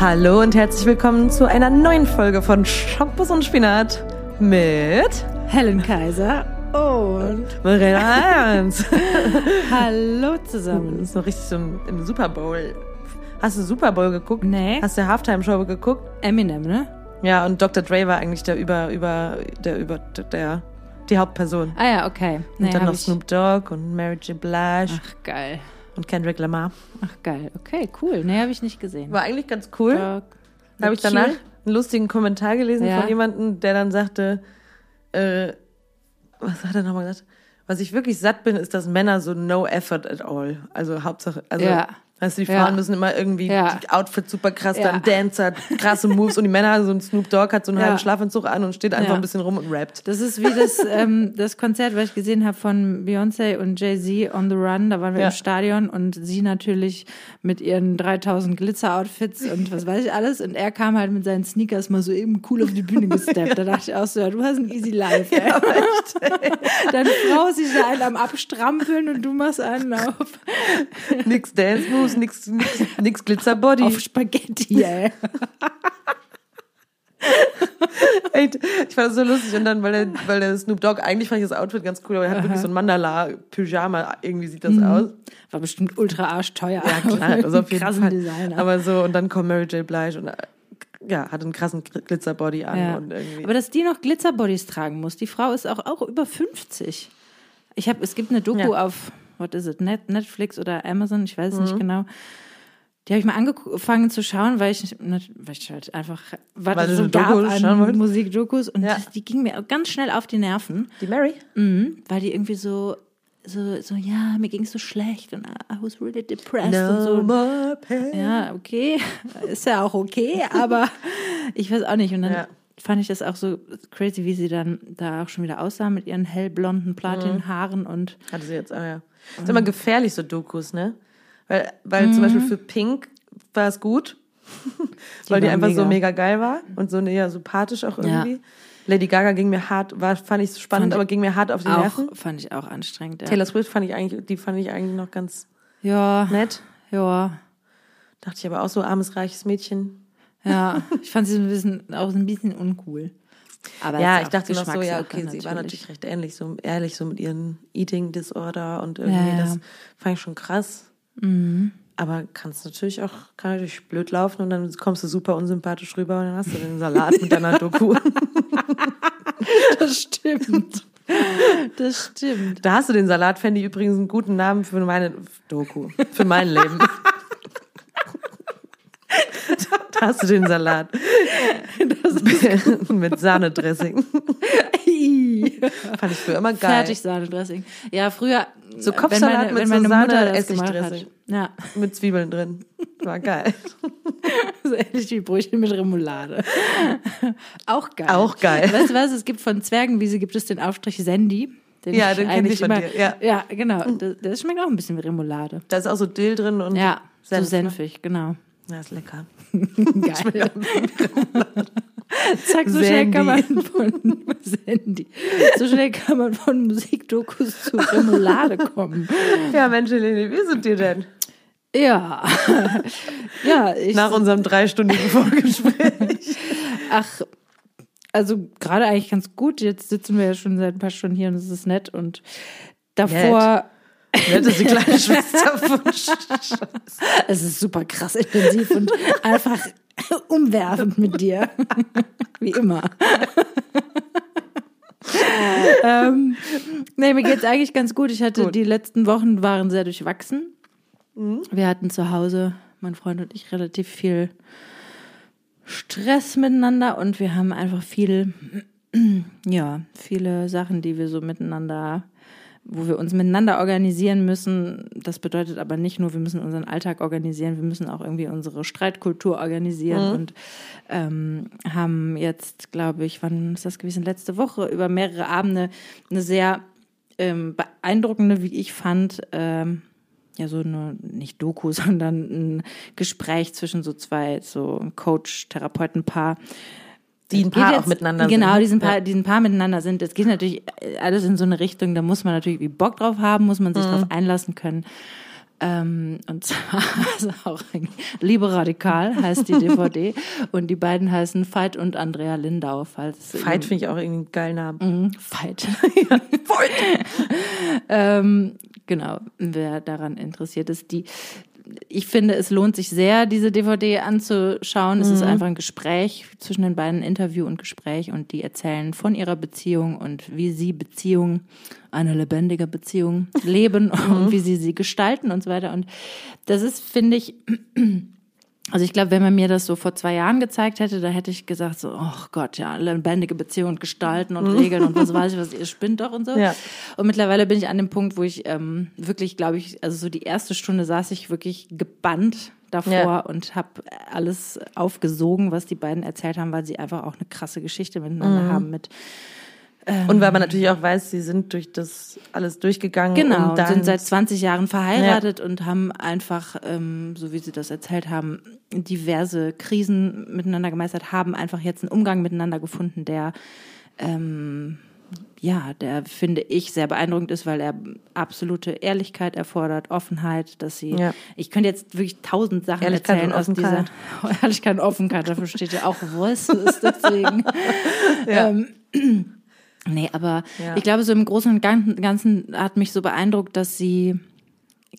Hallo und herzlich willkommen zu einer neuen Folge von Shampoos und Spinat mit Helen Kaiser und Verena Ernst. Hallo Das zusammen. ist noch richtig so im, im Super Bowl. Hast du Super Bowl geguckt? Nee. Hast du Halftime-Show geguckt? Eminem, ne? Ja, und Dr. Dre war eigentlich der über, über, der über, der, die Hauptperson. Ah ja, okay. Nee, und dann noch Snoop Dogg und Mary J. Blige Ach geil. Und Kendrick Lamar. Ach geil. Okay, cool. Nee, habe ich nicht gesehen. War eigentlich ganz cool. Da habe ich danach einen lustigen Kommentar gelesen Ja. von jemandem, der dann sagte, äh, was hat er nochmal gesagt? Was ich wirklich satt bin, ist, dass Männer so no effort at all. Also Hauptsache, also Ja. Weißt du, die Ja. Frauen müssen immer irgendwie Ja. Outfit super krass, Ja. dann Dancer, krasse Moves und die Männer, so ein Snoop Dogg hat so einen Ja. halben Schlafanzug an und steht einfach Ja. ein bisschen rum und rappt. Das ist wie das, ähm, das Konzert, was ich gesehen habe von Beyoncé und Jay-Z on the Run. Da waren wir Ja. im Stadion und sie natürlich mit ihren 3000 Glitzer-Outfits und was weiß ich alles. Und er kam halt mit seinen Sneakers mal so eben cool auf die Bühne gesteppt. Da dachte ich auch so, ja, du hast ein easy life. Ey. Deine Frau ist sich da einen am Abstrampeln und du machst einen auf, Nix Dance Moves, nix, nix, nix Glitzerbody. auf Spaghetti, ey. Ey, ich fand das so lustig und dann, weil der, weil der Snoop Dogg, eigentlich fand ich das Outfit ganz cool, aber er hat wirklich so ein Mandala-Pyjama, irgendwie sieht das aus. War bestimmt ultra arschteuer. Ja, klar, also auf jeden Krassen Fall. Designer. Aber so, und dann kommt Mary J. Blige und äh, ja, hat einen krassen Glitzerbody an Ja. und irgendwie. Aber dass die noch Glitzerbodies tragen muss, die Frau ist auch, auch über 50. Ich habe, es gibt eine Doku Ja. auf, what is it, Net, Netflix oder Amazon, ich weiß es Mhm. nicht genau. Die habe ich mal angefangen zu schauen, weil ich, nicht- weil ich halt einfach, was Weil es so gab an? Musikdokus und Ja. die ging mir ganz schnell auf die Nerven, die Mary? mhm, weil die irgendwie so, so, so, ja, mir ging es so schlecht und I was really depressed und so. more pain. Ja, okay. Ist ja auch okay, aber ich weiß auch nicht. Und dann Ja. fand ich das auch so crazy, wie sie dann da auch schon wieder aussah mit ihren hellblonden Platinhaaren und Hatte sie jetzt, ah ja. Ist immer gefährlich, so Dokus, ne? Weil, weil zum Mhm. Beispiel für Pink war es gut, weil die einfach so mega. mega geil war und so ja, sympathisch auch Ja. irgendwie. Lady Gaga ging mir hart, war, fand ich spannend, Fand- aber ging mir hart auf die Nerven. auch, fand ich auch anstrengend. Ja, Taylor Swift fand ich eigentlich, die fand ich eigentlich noch ganz ja, nett. ja, Dachte ich aber auch so, armes, reiches Mädchen. ja. Ich fand sie so ein bisschen, auch so ein bisschen uncool. Aber Ja, ich dachte noch so, ja, okay, sie war natürlich recht ähnlich, so ehrlich, so mit ihren Eating Disorder und irgendwie, Ja, ja. das fand ich schon krass. Aber kannst natürlich auch, kann natürlich blöd laufen und dann kommst du super unsympathisch rüber und dann hast du den Salat mit deiner Doku. Das stimmt. Das stimmt. Da hast du den Salat, fände ich übrigens einen guten Namen für meine Doku, für mein Leben. Da hast du den Salat. mit Sahnedressing. Fand ich früher immer geil. Fertig Sahnedressing. Ja, früher. So wenn Kopfsalat meine, mit wenn so meine Mutter Sahne. Essigdressing. Ja. Mit Zwiebeln drin. War geil. So ähnlich wie Brötchen mit Remoulade. Auch geil. Auch geil. Weißt du was? Es gibt von Zwergenwiese gibt es den Aufstrich Sandy. Den Ja, den kenn eigentlich ich von immer, dir, ja. ja, genau. Das, das schmeckt auch ein bisschen wie Remoulade. Da ist auch so Dill drin und Ja, Senf, so senfig, genau. Ja, ist lecker. Geil. Zack, so schnell kann man von Sandy. So schnell kann man von Musikdokus zu Remoulade kommen. Ja, Mensch, Helene, wie sind dir denn? Ja. Ja, ich Nach unserem dreistündigen Vorgespräch. Ach, also gerade eigentlich ganz gut. Jetzt sitzen wir ja schon seit ein paar Stunden hier und es ist nett. Und davor, Nett ist die kleine Schwester von es ist super krass intensiv und einfach umwerfend mit dir. Wie immer. ähm, nee, mir geht's eigentlich ganz gut. Ich hatte Gut. die letzten Wochen waren sehr durchwachsen. Wir hatten zu Hause, mein Freund und ich, relativ viel Stress miteinander und wir haben einfach viel, ja, viele Sachen, die wir so miteinander, wo wir uns miteinander organisieren müssen. Das bedeutet aber nicht nur, wir müssen unseren Alltag organisieren, wir müssen auch irgendwie unsere Streitkultur organisieren und ähm, haben jetzt, glaube ich, wann ist das gewesen? Letzte Woche über mehrere Abende eine sehr ähm, beeindruckende, wie ich fand, ähm, ja, so eine, nicht Doku, sondern ein Gespräch zwischen so zwei, so Coach-Therapeuten-Paar. Die ein Paar jetzt- auch miteinander genau, sind. diesen Paar, Ja. diesen Paar miteinander sind. Es geht natürlich alles in so eine Richtung, da muss man natürlich wie Bock drauf haben, muss man sich Mhm. drauf einlassen können. Ähm, und zwar also auch Liebe Radikal heißt die DVD und die beiden heißen Veit und Andrea Lindau. Falls Veit finde ich auch irgendwie einen geilen Namen. Mhm, Veit. ja, Veit. ähm, genau, wer daran interessiert ist. Die, ich finde, es lohnt sich sehr, diese DVD anzuschauen. Es ist mhm. einfach ein Gespräch zwischen den beiden, Interview und Gespräch und die erzählen von ihrer Beziehung und wie sie Beziehung, eine lebendige Beziehung leben und mhm. wie sie sie gestalten und so weiter. Und das ist, finde ich, also ich glaube, wenn man mir das so vor zwei Jahren gezeigt hätte, da hätte ich gesagt so, oh Gott, ja, lebendige Beziehungen gestalten und mhm. regeln und was weiß ich, was ihr spinnt doch und so. Ja. Und mittlerweile bin ich an dem Punkt, wo ich ähm, wirklich, glaube ich, also so die erste Stunde saß ich wirklich gebannt davor ja. und habe alles aufgesogen, was die beiden erzählt haben, weil sie einfach auch eine krasse Geschichte miteinander mhm. haben mit und weil man natürlich auch weiß, sie sind durch das alles durchgegangen. Genau, und sind seit 20 Jahren verheiratet ja. und haben einfach, ähm, so wie sie das erzählt haben, diverse Krisen miteinander gemeistert, haben einfach jetzt einen Umgang miteinander gefunden, der ähm, ja, der finde ich sehr beeindruckend ist, weil er absolute Ehrlichkeit erfordert, Offenheit, dass sie, ja. ich könnte jetzt wirklich tausend Sachen Ehrlichkeit erzählen aus dieser Ehrlichkeit und Offenheit, dafür steht ja auch was ist deswegen. ja. ähm, Nee, aber ja. ich glaube, so im Großen und Ganzen hat mich so beeindruckt, dass sie,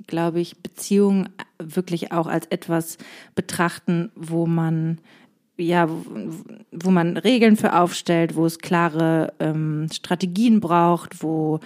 glaube ich, Beziehungen wirklich auch als etwas betrachten, wo man ja, wo man Regeln für aufstellt, wo es klare ähm, Strategien braucht, wo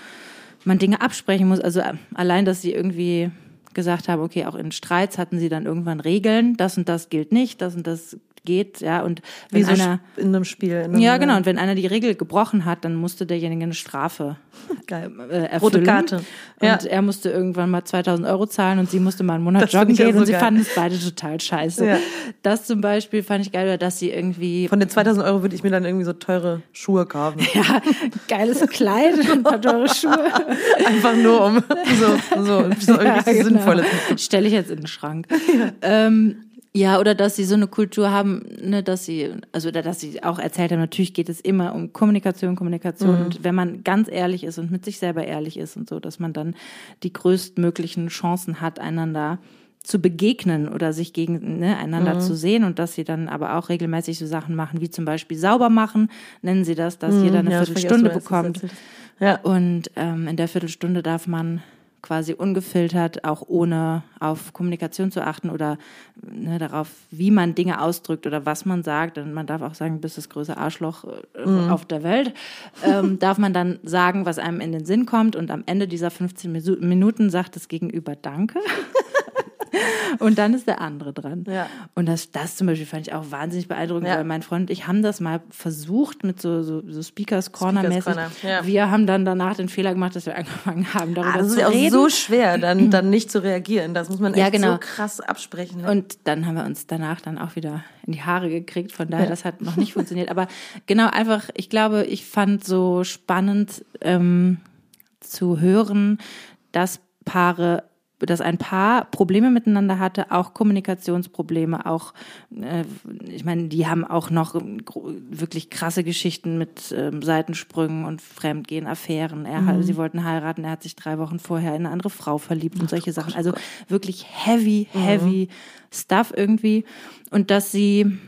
man Dinge absprechen muss. Also äh, allein, dass sie irgendwie gesagt haben, okay, auch in Streits hatten sie dann irgendwann Regeln, das und das gilt nicht, das und das geht, ja, und wenn Wie so einer in einem Spiel. In einem, ja, genau, und wenn einer die Regel gebrochen hat, dann musste derjenige eine Strafe Geil. Äh, erfüllen. Rote Karte. Ja. Und er musste irgendwann mal 2000 Euro zahlen und sie musste mal einen Monat das joggen gehen so und sie geil. fanden es beide total scheiße. Ja. Das zum Beispiel fand ich geil, dass sie irgendwie... Von den 2000 Euro würde ich mir dann irgendwie so teure Schuhe kaufen. Ja, geiles Kleid und ein paar teure Schuhe. Einfach nur um so, so, so ja, genau. Sinnvolles. Stelle ich jetzt in den Schrank. Ja. Ähm, ja, oder dass sie so eine Kultur haben, ne, dass sie, also oder dass sie auch erzählt haben, natürlich geht es immer um Kommunikation, Kommunikation. Mhm. Und wenn man ganz ehrlich ist und mit sich selber ehrlich ist und so, dass man dann die größtmöglichen Chancen hat, einander zu begegnen oder sich gegen ne, einander mhm. zu sehen und dass sie dann aber auch regelmäßig so Sachen machen, wie zum Beispiel sauber machen, nennen sie das, dass mhm, jeder eine ja, Viertelstunde bekommt. Ja. Und ähm, in der Viertelstunde darf man quasi ungefiltert, auch ohne auf Kommunikation zu achten oder ne, darauf, wie man Dinge ausdrückt oder was man sagt. Und man darf auch sagen, bist das größte Arschloch äh, mhm. auf der Welt. Ähm, darf man dann sagen, was einem in den Sinn kommt. Und am Ende dieser 15 Minuten sagt das Gegenüber Danke. und dann ist der andere dran. Ja. Und das, das zum Beispiel fand ich auch wahnsinnig beeindruckend, ja. weil mein Freund und ich haben das mal versucht mit so, so, so Speakers Corner mäßig. Corner, ja. Wir haben dann danach den Fehler gemacht, dass wir angefangen haben, darüber ah, zu reden. Das ist auch so schwer, dann, dann nicht zu reagieren. Das muss man echt ja, genau. so krass absprechen. Ne? Und dann haben wir uns danach dann auch wieder in die Haare gekriegt. Von daher, das hat noch nicht funktioniert. Aber genau einfach, ich glaube, ich fand so spannend ähm, zu hören, dass Paare dass ein Paar Probleme miteinander hatte, auch Kommunikationsprobleme, auch, äh, ich meine, die haben auch noch wirklich krasse Geschichten mit ähm, Seitensprüngen und Fremdgehen, Affären. Er, mhm. Sie wollten heiraten, er hat sich drei Wochen vorher in eine andere Frau verliebt und solche Sachen. Also wirklich heavy, heavy mhm. Stuff irgendwie. Und dass sie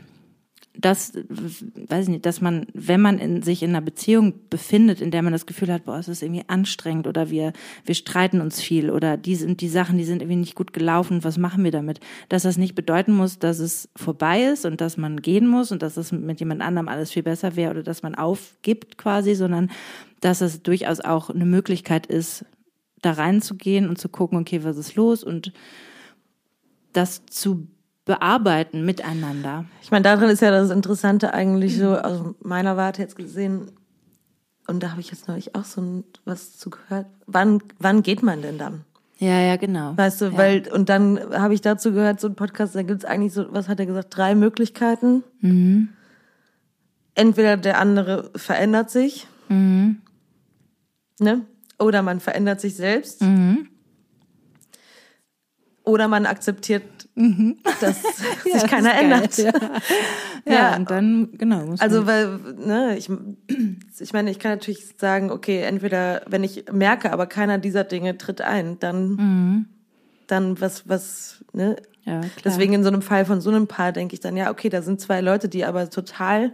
dass, weiß ich nicht, dass man, wenn man in, sich in einer Beziehung befindet, in der man das Gefühl hat, boah, es ist irgendwie anstrengend oder wir, wir streiten uns viel oder die sind die Sachen, die sind irgendwie nicht gut gelaufen, was machen wir damit? Dass das nicht bedeuten muss, dass es vorbei ist und dass man gehen muss und dass es mit jemand anderem alles viel besser wäre oder dass man aufgibt quasi, sondern dass es durchaus auch eine Möglichkeit ist, da reinzugehen und zu gucken, okay, was ist los und das zu bearbeiten miteinander. Ich meine, darin ist ja das Interessante eigentlich so, aus meiner Warte jetzt gesehen, und da habe ich jetzt neulich auch so was zu gehört. Wann, wann geht man denn dann? Ja, ja, genau. Weißt du, ja. weil, und dann habe ich dazu gehört, so ein Podcast, da gibt's eigentlich so, was hat er gesagt, drei Möglichkeiten. Mhm. Entweder der andere verändert sich, mhm. ne? Oder man verändert sich selbst. Mhm. Oder man akzeptiert Mhm. dass ja, sich keiner ändert. Ja. ja. ja, und dann, genau. also, weil, ne, ich, ich meine, ich kann natürlich sagen, okay, entweder, wenn ich merke, aber keiner dieser Dinge tritt ein, dann, mhm. dann was, was, ne? Ja, klar. Deswegen in so einem Fall von so einem Paar denke ich dann, ja, okay, da sind zwei Leute, die aber total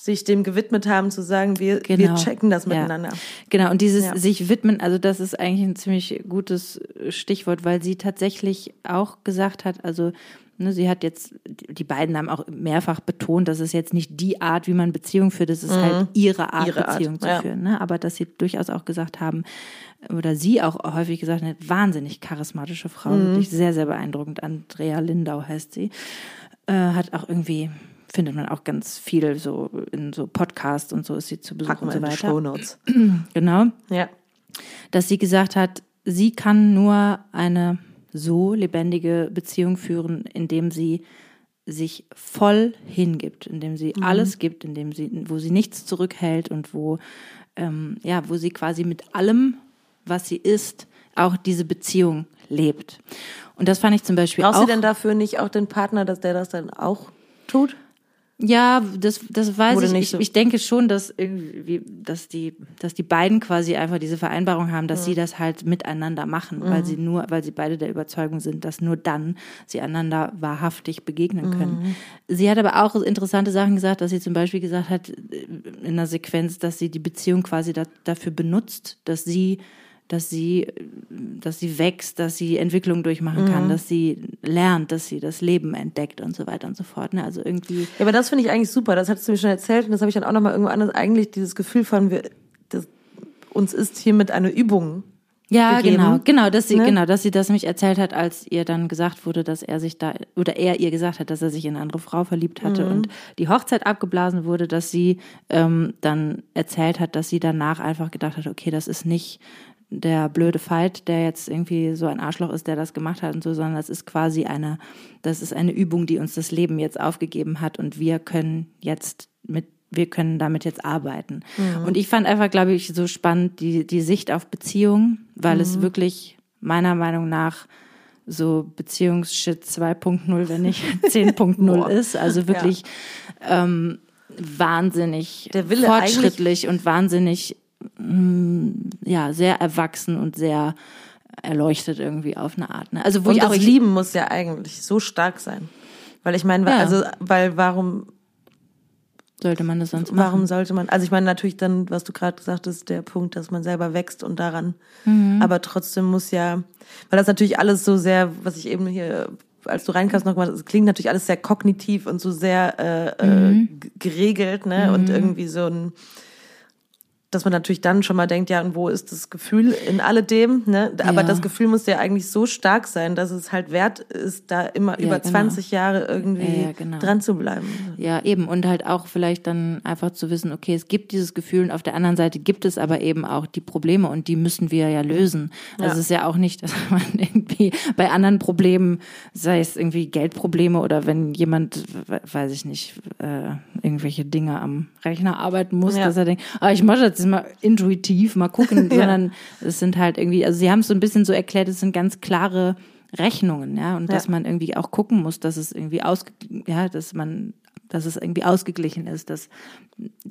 sich dem gewidmet haben, zu sagen, wir, wir Genau. checken das Ja. miteinander. Genau, und dieses Ja. sich widmen, also das ist eigentlich ein ziemlich gutes Stichwort, weil sie tatsächlich auch gesagt hat, also ne, sie hat jetzt, die beiden haben auch mehrfach betont, dass es jetzt nicht die Art, wie man Beziehung führt, es ist halt ihre Art, Mhm. Ihre Art, Beziehung zu ja. führen. Ne? Aber dass sie durchaus auch gesagt haben, oder sie auch häufig gesagt hat, wahnsinnig charismatische Frau, Mhm. wirklich sehr, sehr beeindruckend. Andrea Lindau heißt sie. Äh, hat auch irgendwie, findet man auch ganz viel so in so Podcasts und so ist sie zu Besuch Packen und so in die weiter. Shownotes. Genau Ja. dass sie gesagt hat, sie kann nur eine so lebendige Beziehung führen, indem sie sich voll hingibt, indem sie alles gibt, indem sie, wo sie nichts zurückhält und wo, ähm, ja, wo sie quasi mit allem, was sie ist, auch diese Beziehung lebt. Und das fand ich zum Beispiel Brauchst auch. du denn dafür nicht auch den Partner, dass der das dann auch tut? Ja, das, das weiß Wurde ich nicht so. Ich, ich denke schon, dass irgendwie, dass die, dass die beiden quasi einfach diese Vereinbarung haben, dass sie das halt miteinander machen, weil sie nur, weil sie beide der Überzeugung sind, dass nur dann sie einander wahrhaftig begegnen können. Sie hat aber auch interessante Sachen gesagt, dass sie zum Beispiel gesagt hat, in einer Sequenz, dass sie die Beziehung quasi da, dafür benutzt, dass sie dass sie, dass sie wächst, dass sie Entwicklung durchmachen kann, dass sie lernt, dass sie das Leben entdeckt und so weiter und so fort. Ne? Also irgendwie Ja, aber das finde ich eigentlich super. Das hattest du mir schon erzählt und das habe ich dann auch nochmal irgendwo anders. Eigentlich dieses Gefühl von, wir, das, uns ist hiermit eine Übung. Ja, gegeben, genau, genau, dass sie, ne? genau, dass sie das mich erzählt hat, als ihr dann gesagt wurde, dass er sich da, oder er ihr gesagt hat, dass er sich in eine andere Frau verliebt hatte Mhm. und die Hochzeit abgeblasen wurde, dass sie ähm, dann erzählt hat, dass sie danach einfach gedacht hat, okay, das ist nicht der blöde Fight, der jetzt irgendwie so ein Arschloch ist, der das gemacht hat und so, sondern das ist quasi eine, das ist eine Übung, die uns das Leben jetzt aufgegeben hat und wir können jetzt mit wir können damit jetzt arbeiten. Und ich fand einfach, glaube ich, so spannend die, die Sicht auf Beziehungen, weil es wirklich meiner Meinung nach so Beziehungsshit 2.0, wenn nicht 10.0 Boah. ist. Also wirklich ähm, wahnsinnig Der Wille fortschrittlich und wahnsinnig, ja, sehr erwachsen und sehr erleuchtet irgendwie auf eine Art. Ne? Also wo Und ich auch das Lieben muss ja eigentlich so stark sein. Weil ich meine, Ja. also, weil warum, sollte man das sonst warum machen. sollte man, also ich meine natürlich dann, was du gerade gesagt hast, der Punkt, dass man selber wächst und daran, Mhm. aber trotzdem muss ja, weil das natürlich alles so sehr, was ich eben hier, als du reinkamst noch mal, es klingt natürlich alles sehr kognitiv und so sehr äh, Mhm. äh, g- geregelt, ne, und irgendwie so ein, dass man natürlich dann schon mal denkt, ja, und wo ist das Gefühl in alledem, ne? Aber Ja. das Gefühl muss ja eigentlich so stark sein, dass es halt wert ist, da immer Ja, über genau. 20 Jahre irgendwie Ja, ja, genau. dran zu bleiben. Ja, eben. Und halt auch vielleicht dann einfach zu wissen, okay, es gibt dieses Gefühl und auf der anderen Seite gibt es aber eben auch die Probleme und die müssen wir ja lösen. Also es ist ja auch nicht, dass man irgendwie bei anderen Problemen, sei es irgendwie Geldprobleme oder wenn jemand, we- weiß ich nicht, äh, irgendwelche Dinge am Rechner arbeiten muss, dass er denkt, ah, ich mache das jetzt mal intuitiv, mal gucken, sondern es sind halt irgendwie, also sie haben es so ein bisschen so erklärt, es sind ganz klare Rechnungen, ja, und dass Ja. man irgendwie auch gucken muss, dass es irgendwie ausge, ja, dass man, dass es irgendwie ausgeglichen ist, dass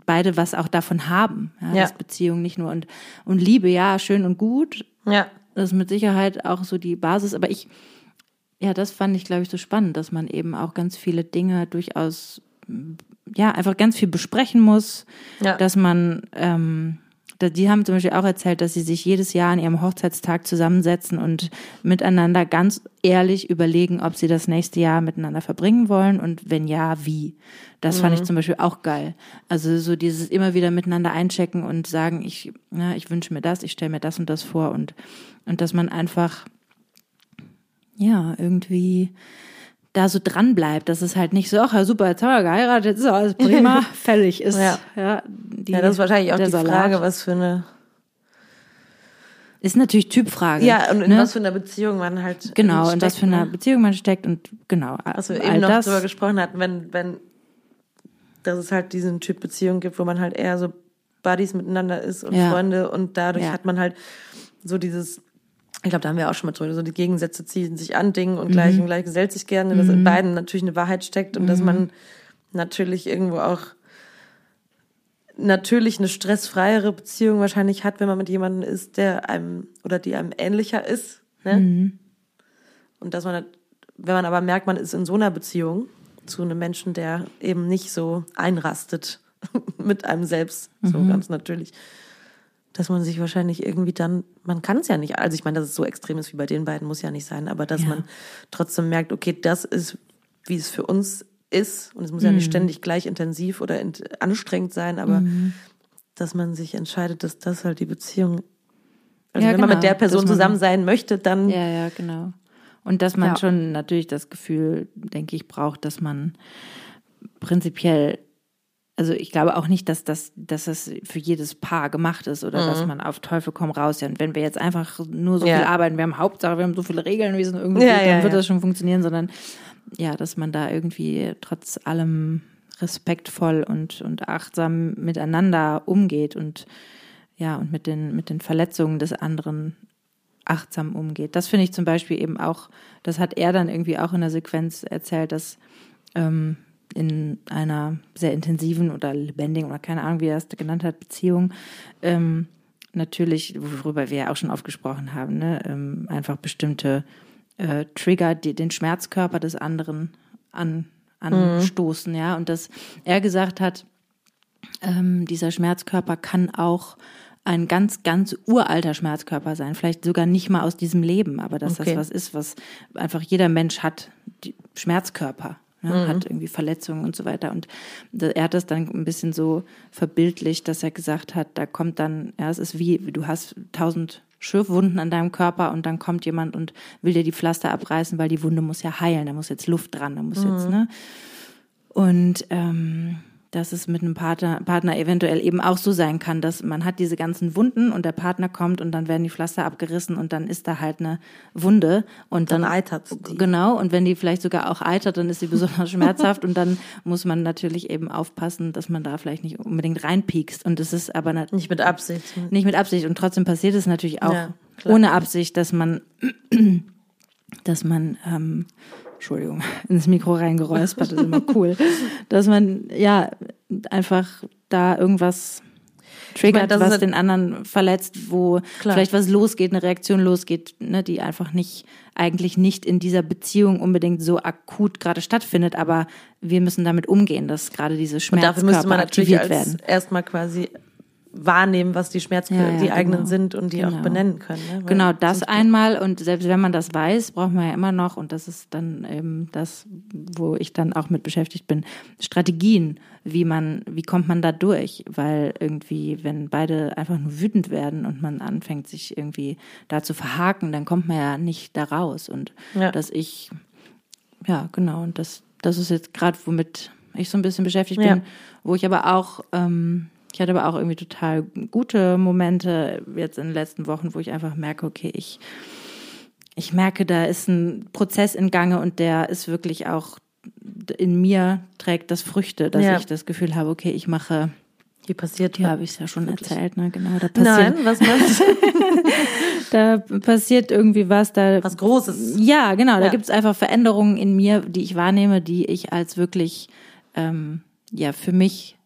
beide was auch davon haben, ja, Ja. dass Beziehung nicht nur und und Liebe, ja, schön und gut, Ja. das ist mit Sicherheit auch so die Basis, aber ich, ja, das fand ich, glaube ich, so spannend, dass man eben auch ganz viele Dinge durchaus, ja, einfach ganz viel besprechen muss, Ja. dass man, ähm, die haben zum Beispiel auch erzählt, dass sie sich jedes Jahr an ihrem Hochzeitstag zusammensetzen und miteinander ganz ehrlich überlegen, ob sie das nächste Jahr miteinander verbringen wollen und wenn ja, wie. Das fand ich zum Beispiel auch geil. Also so dieses immer wieder miteinander einchecken und sagen, ich, ja, ich wünsche mir das, ich stelle mir das und das vor und, und dass man einfach, ja, irgendwie da so dran bleibt, dass es halt nicht so, ach ja, super, jetzt haben wir geheiratet, ist alles prima, fertig ist. Ja. Ja, die, ja, das ist wahrscheinlich auch die Salat. Frage, was für eine, Ist natürlich Typfrage. ja, und in ne? was für einer Beziehung man halt Genau, steckt, in was für einer ne? Beziehung man steckt und genau. All eben noch das, drüber gesprochen hatten, wenn, wenn, dass es halt diesen Typ Beziehung gibt, wo man halt eher so Buddies miteinander ist und Ja. Freunde und dadurch Ja. hat man halt so dieses, ich glaube, da haben wir auch schon mal drüber, so die Gegensätze ziehen sich an Dingen und gleich und gleich gesellt sich gerne, dass in beiden natürlich eine Wahrheit steckt und dass man natürlich irgendwo auch natürlich eine stressfreiere Beziehung wahrscheinlich hat, wenn man mit jemandem ist, der einem oder die einem ähnlicher ist. Ne? Und dass man, wenn man aber merkt, man ist in so einer Beziehung zu einem Menschen, der eben nicht so einrastet mit einem selbst, so Mhm. ganz natürlich, dass man sich wahrscheinlich irgendwie dann, man kann es ja nicht, also ich meine, dass es so extrem ist wie bei den beiden, muss ja nicht sein, aber dass Ja. man trotzdem merkt, okay, das ist, wie es für uns ist und es muss ja nicht Mhm. ständig gleich intensiv oder int- anstrengend sein, aber dass man sich entscheidet, dass das halt die Beziehung, also Ja, wenn man genau, mit der Person dass man- zusammen sein möchte, dann Ja, ja, genau. Und dass man Ja. schon natürlich das Gefühl, denke ich, braucht, dass man prinzipiell, also ich glaube auch nicht, dass das, dass das für jedes Paar gemacht ist oder dass man auf Teufel komm raus. Ja, und wenn wir jetzt einfach nur so Mhm. Ja. viel arbeiten, wir haben Hauptsache, wir haben so viele Regeln, wie es nur irgendwie Ja, dann wird das schon funktionieren, sondern ja, dass man da irgendwie trotz allem respektvoll und, und achtsam miteinander umgeht und ja, und mit den, mit den Verletzungen des anderen achtsam umgeht. Das finde ich zum Beispiel eben auch, das hat er dann irgendwie auch in der Sequenz erzählt, dass ähm, in einer sehr intensiven oder lebendigen oder keine Ahnung, wie er es genannt hat, Beziehung, ähm, natürlich, worüber wir ja auch schon oft gesprochen haben, ne, ähm, einfach bestimmte äh, Trigger, die den Schmerzkörper des anderen an, anstoßen, ja, und dass er gesagt hat, ähm, dieser Schmerzkörper kann auch ein ganz, ganz uralter Schmerzkörper sein. Vielleicht sogar nicht mal aus diesem Leben, aber dass Okay. das was ist, was einfach jeder Mensch hat. Schmerzkörper. Ne, Hat irgendwie Verletzungen und so weiter. Und er hat das dann ein bisschen so verbildlicht, dass er gesagt hat, da kommt dann, ja, es ist wie, du hast tausend Schürfwunden an deinem Körper und dann kommt jemand und will dir die Pflaster abreißen, weil die Wunde muss ja heilen, da muss jetzt Luft dran, da muss jetzt, ne? Und ähm, dass es mit einem Partner, Partner eventuell eben auch so sein kann, dass man hat diese ganzen Wunden und der Partner kommt und dann werden die Pflaster abgerissen und dann ist da halt eine Wunde und dann, Dann eitert's die. Genau, und wenn die vielleicht sogar auch eitert, dann ist sie besonders schmerzhaft und dann muss man natürlich eben aufpassen, dass man da vielleicht nicht unbedingt reinpiekst. Und es ist aber nicht mit Absicht. nicht mit Absicht. Und trotzdem passiert es natürlich auch Ja, ohne Absicht, dass man, dass man, ähm, Entschuldigung, ins Mikro reingeräuspert, ist immer cool, dass man ja einfach da irgendwas triggert, ist was halt- den anderen verletzt, wo Klar. vielleicht was losgeht, eine Reaktion losgeht, ne, die einfach nicht, eigentlich nicht in dieser Beziehung unbedingt so akut gerade stattfindet, aber wir müssen damit umgehen, dass gerade diese Und Schmerzkörper dafür müsste man natürlich als werden. erstmal quasi wahrnehmen, was die Schmerzkörper, Ja, ja, die eigenen genau. sind und die auch Genau. benennen können. Ne? Genau, das einmal und selbst wenn man das weiß, braucht man ja immer noch, und das ist dann eben das, wo ich dann auch mit beschäftigt bin, Strategien, wie man, wie kommt man da durch? Weil irgendwie, wenn beide einfach nur wütend werden und man anfängt, sich irgendwie da zu verhaken, dann kommt man ja nicht da raus. Und Ja. dass ich, ja, genau, und das, das ist jetzt gerade, womit ich so ein bisschen beschäftigt bin, wo ich aber auch, ähm, ich hatte aber auch irgendwie total gute Momente jetzt in den letzten Wochen, wo ich einfach merke, okay, ich, ich merke, da ist ein Prozess in Gange und der ist wirklich auch in mir trägt das Früchte, dass Ja. ich das Gefühl habe, okay, ich mache, Hier passiert ja, habe ich es ja schon Wirklich. erzählt, ne, genau, da passiert, Nein, was meinst du? da passiert irgendwie was, da Was Großes. ja, genau. Da Ja. gibt es einfach Veränderungen in mir, die ich wahrnehme, die ich als wirklich, ähm, ja, für mich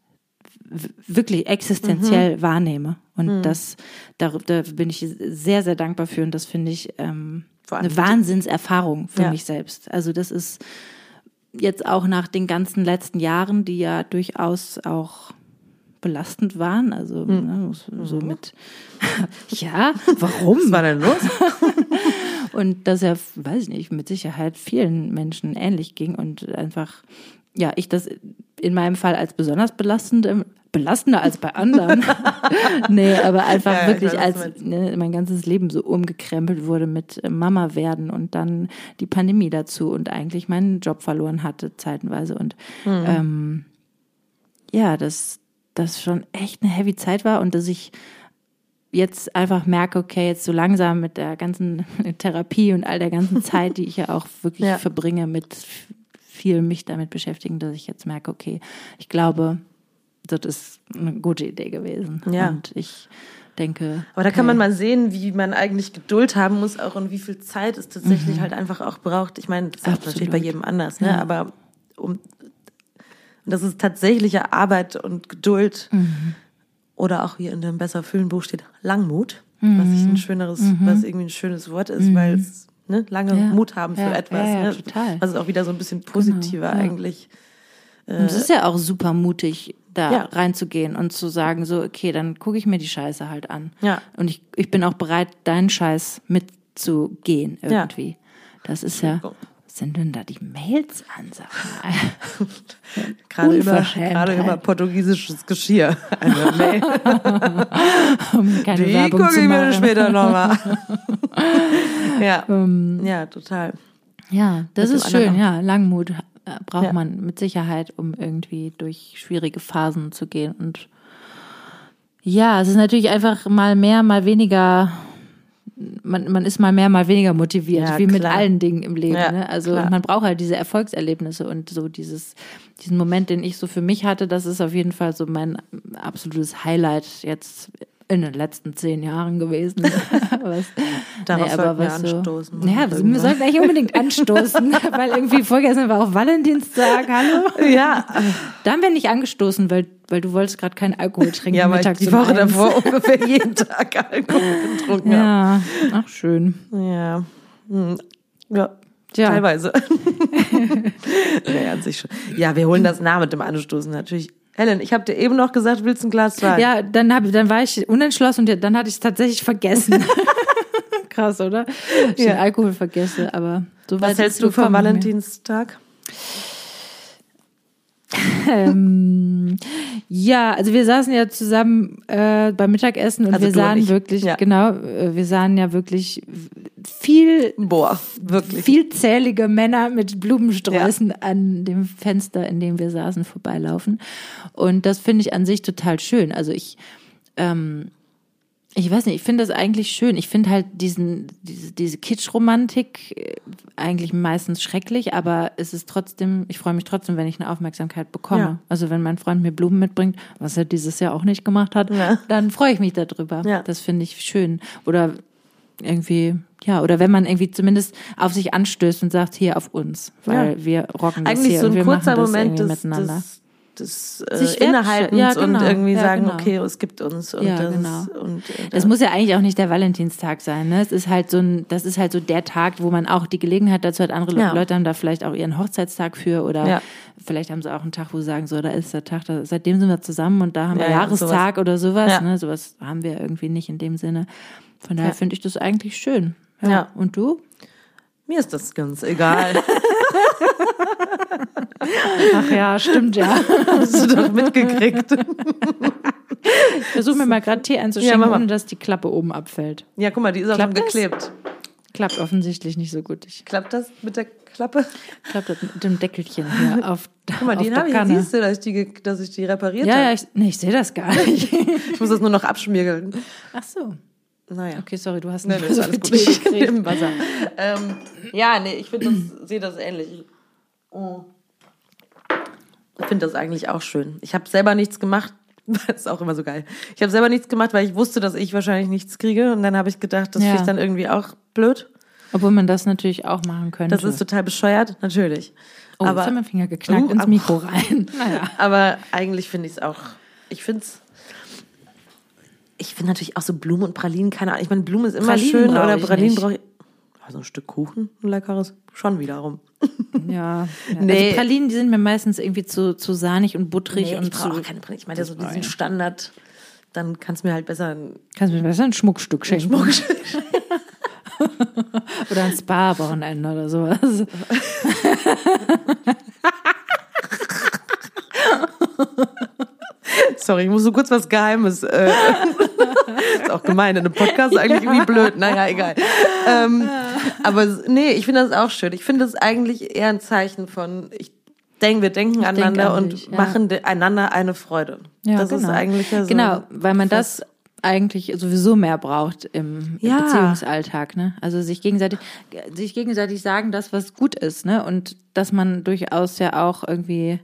wirklich existenziell Mhm. wahrnehme. Und das, da, da bin ich sehr, sehr dankbar für. Und das finde ich ähm, eine Wahnsinnserfahrung für Ja. mich selbst. Also das ist jetzt auch nach den ganzen letzten Jahren, die ja durchaus auch belastend waren. Also Hm. ne, so- so mit, ja, warum? Was war denn los? Und dass er, weiß ich nicht, mit Sicherheit vielen Menschen ähnlich ging und einfach, ja, ich das in meinem Fall als besonders belastend, ähm, belastender als bei anderen. nee, aber einfach Ja, wirklich klar, als ne, mein ganzes Leben so umgekrempelt wurde mit äh, Mama werden und dann die Pandemie dazu und eigentlich meinen Job verloren hatte zeitenweise und Mhm. ähm, ja, dass das schon echt eine heavy Zeit war und dass ich jetzt einfach merke, okay, jetzt so langsam mit der ganzen Therapie und all der ganzen Zeit, die ich ja auch wirklich Ja. verbringe mit viel mich damit beschäftigen, dass ich jetzt merke, okay, ich glaube, das ist eine gute Idee gewesen. Ja. Und ich denke. Aber da kann okay, man mal sehen, wie man eigentlich Geduld haben muss, auch und wie viel Zeit es tatsächlich halt einfach auch braucht. Ich meine, das ist Mhm. Natürlich bei jedem anders, ne? Ja. Aber um das ist tatsächliche Arbeit und Geduld. Mhm. Oder auch hier in dem Besser fühlen Buch steht Langmut, was ich ein schöneres, was irgendwie ein schönes Wort ist, weil es ne, lange Ja. Mut haben für Ja, etwas. ja, ne? total. Also auch wieder so ein bisschen positiver Genau, eigentlich. Und es ist ja auch super mutig, da reinzugehen und zu sagen, so, okay, dann gucke ich mir die Scheiße halt an. Ja. Und ich, ich bin auch bereit, deinen Scheiß mitzugehen irgendwie. Das ist ja. Sind denn da die Mails an? Gerade über, gerade über portugiesisches Geschirr. Eine Mail. um keine Die gucke ich mir später nochmal. ja. Ähm. ja, total. Ja, das Mit ist schön, anderen ja. Langmut äh, braucht Ja. man mit Sicherheit, um irgendwie durch schwierige Phasen zu gehen. Und ja, es ist natürlich einfach mal mehr, mal weniger. Man, man ist mal mehr, mal weniger motiviert, Ja, wie mit klar. allen Dingen im Leben. Ja, ne? Also man braucht halt diese Erfolgserlebnisse und so dieses, diesen Moment, den ich so für mich hatte, das ist auf jeden Fall so mein absolutes Highlight jetzt in den letzten zehn Jahren gewesen. was, Darauf sollten wir was anstoßen. So, ja, wir sollten eigentlich unbedingt anstoßen, weil irgendwie vorgestern war auch Valentinstag, hallo. Ja, Da haben wir nicht angestoßen, weil, weil du wolltest gerade keinen Alkohol trinken. ja, weil die Woche eins. davor ungefähr jeden Tag Alkohol getrunken habe. Ja, ach schön. Ja. Hm. Ja. Tja. Teilweise. ja, an sich schon. Ja, wir holen das nach mit dem Anstoßen natürlich. Helen, ich habe dir eben noch gesagt, willst du ein Glas Wein? Ja, dann, hab, dann war ich unentschlossen und dann hatte ich es tatsächlich vergessen. Krass, oder? Ich Ja. den Alkohol vergesse, aber so Was hältst du vom mit mir. Ähm, ja, also wir saßen ja zusammen äh, beim Mittagessen und Also wir und sahen ich. wirklich, Ja. genau, äh, wir sahen ja wirklich viel, Boah, wirklich. vielzählige Männer mit Blumensträußen an dem Fenster, in dem wir saßen, vorbeilaufen. Und das finde ich an sich total schön. Also ich, ähm, ich weiß nicht, ich finde das eigentlich schön. Ich finde halt diesen, diese, diese Kitsch-Romantik äh, eigentlich meistens schrecklich, aber es ist trotzdem, ich freue mich trotzdem, wenn ich eine Aufmerksamkeit bekomme. Ja. Also wenn mein Freund mir Blumen mitbringt, was er dieses Jahr auch nicht gemacht hat, Ja. dann freue ich mich darüber. Ja. Das finde ich schön. Oder irgendwie, ja, oder wenn man irgendwie zumindest auf sich anstößt und sagt, hier auf uns, weil wir rocken das Eigentlich hier so und ein wir kurzer machen das Moment irgendwie des, miteinander. des, des Sich äh, Innehaltens ja, genau. und irgendwie Ja, sagen, genau. okay, es gibt uns. Und Ja, das, genau. und, äh, Das muss ja eigentlich auch nicht der Valentinstag sein, ne? Es ist halt so ein, das ist halt so der Tag, wo man auch die Gelegenheit dazu hat, andere Ja. Leute haben da vielleicht auch ihren Hochzeitstag für oder vielleicht haben sie auch einen Tag, wo sie sagen, so, da ist der Tag, da, seitdem sind wir zusammen und da haben wir Ja, ja, Jahrestag oder sowas, ne? Sowas haben wir irgendwie nicht in dem Sinne. Von daher finde ich das eigentlich schön. Ja. Und du? mir ist das ganz egal. Ach ja, stimmt ja. Hast du doch mitgekriegt. Ich versuche mir mal gerade Tee Ja, einzuschenken, mal. ohne dass die Klappe oben abfällt. Ja, guck mal, die ist auch schon Klappt das? geklebt. Klappt offensichtlich nicht so gut. Ich Klappt das mit der Klappe? klappt das mit dem Deckelchen hier auf, Guck mal, auf den habe ich. Kanne. Siehst du, dass ich die, dass ich die repariert Ja, habe? ja, ich, nee, ich sehe das gar nicht. Ich muss das nur noch abschmirgeln. Ach so. Naja. Okay, sorry, du hast Nee, nicht nee, ist so alles gut. Tee gekriegt. Im Wasser. Ähm, ja, nee, ich finde das, sehe das ähnlich. Ich finde das eigentlich auch schön. Ich habe selber nichts gemacht. Das ist auch immer so geil. Ich habe selber nichts gemacht, weil ich wusste, dass ich wahrscheinlich nichts kriege. Und dann habe ich gedacht, das Ja. finde ich dann irgendwie auch blöd. Obwohl man das natürlich auch machen könnte. Das ist total bescheuert, natürlich. oh, aber, jetzt hat mein Finger geknackt Uh, ins. Mikro rein. Naja. aber eigentlich finde ich es auch. Ich finde es. Ich finde natürlich auch so Blumen und Pralinen, keine Ahnung. Ich meine, Blumen ist immer Pralinen schön, oder Pralinen brauche ich. Also ein Stück Kuchen, ein leckeres, schon wiederum. Ja. ja. Nee. Also Pralinen, die sind mir meistens irgendwie zu, zu sahnig und butterig Nee, und ich brauche zu. auch keine Pralinen. Ich meine, so diesen Standard, dann kannst du mir halt besser ein Kannst mir besser ein Schmuckstück schenken? Schmuck. Oder ein Spa-Wochenende oder sowas. Sorry, ich muss so kurz was Geheimes. Äh, ist auch gemein, in einem Podcast eigentlich irgendwie blöd. Naja, egal. Ähm, aber nee, ich finde das auch schön. Ich finde das eigentlich eher ein Zeichen von, ich denke, wir denken denk aneinander an und ja. machen de- einander eine Freude. Ja, das genau. ist eigentlich ja so. Genau, weil man das eigentlich sowieso mehr braucht im, im Ja. Beziehungsalltag, ne? Also sich gegenseitig, sich gegenseitig sagen, das was gut ist, ne? Und dass man durchaus ja auch irgendwie,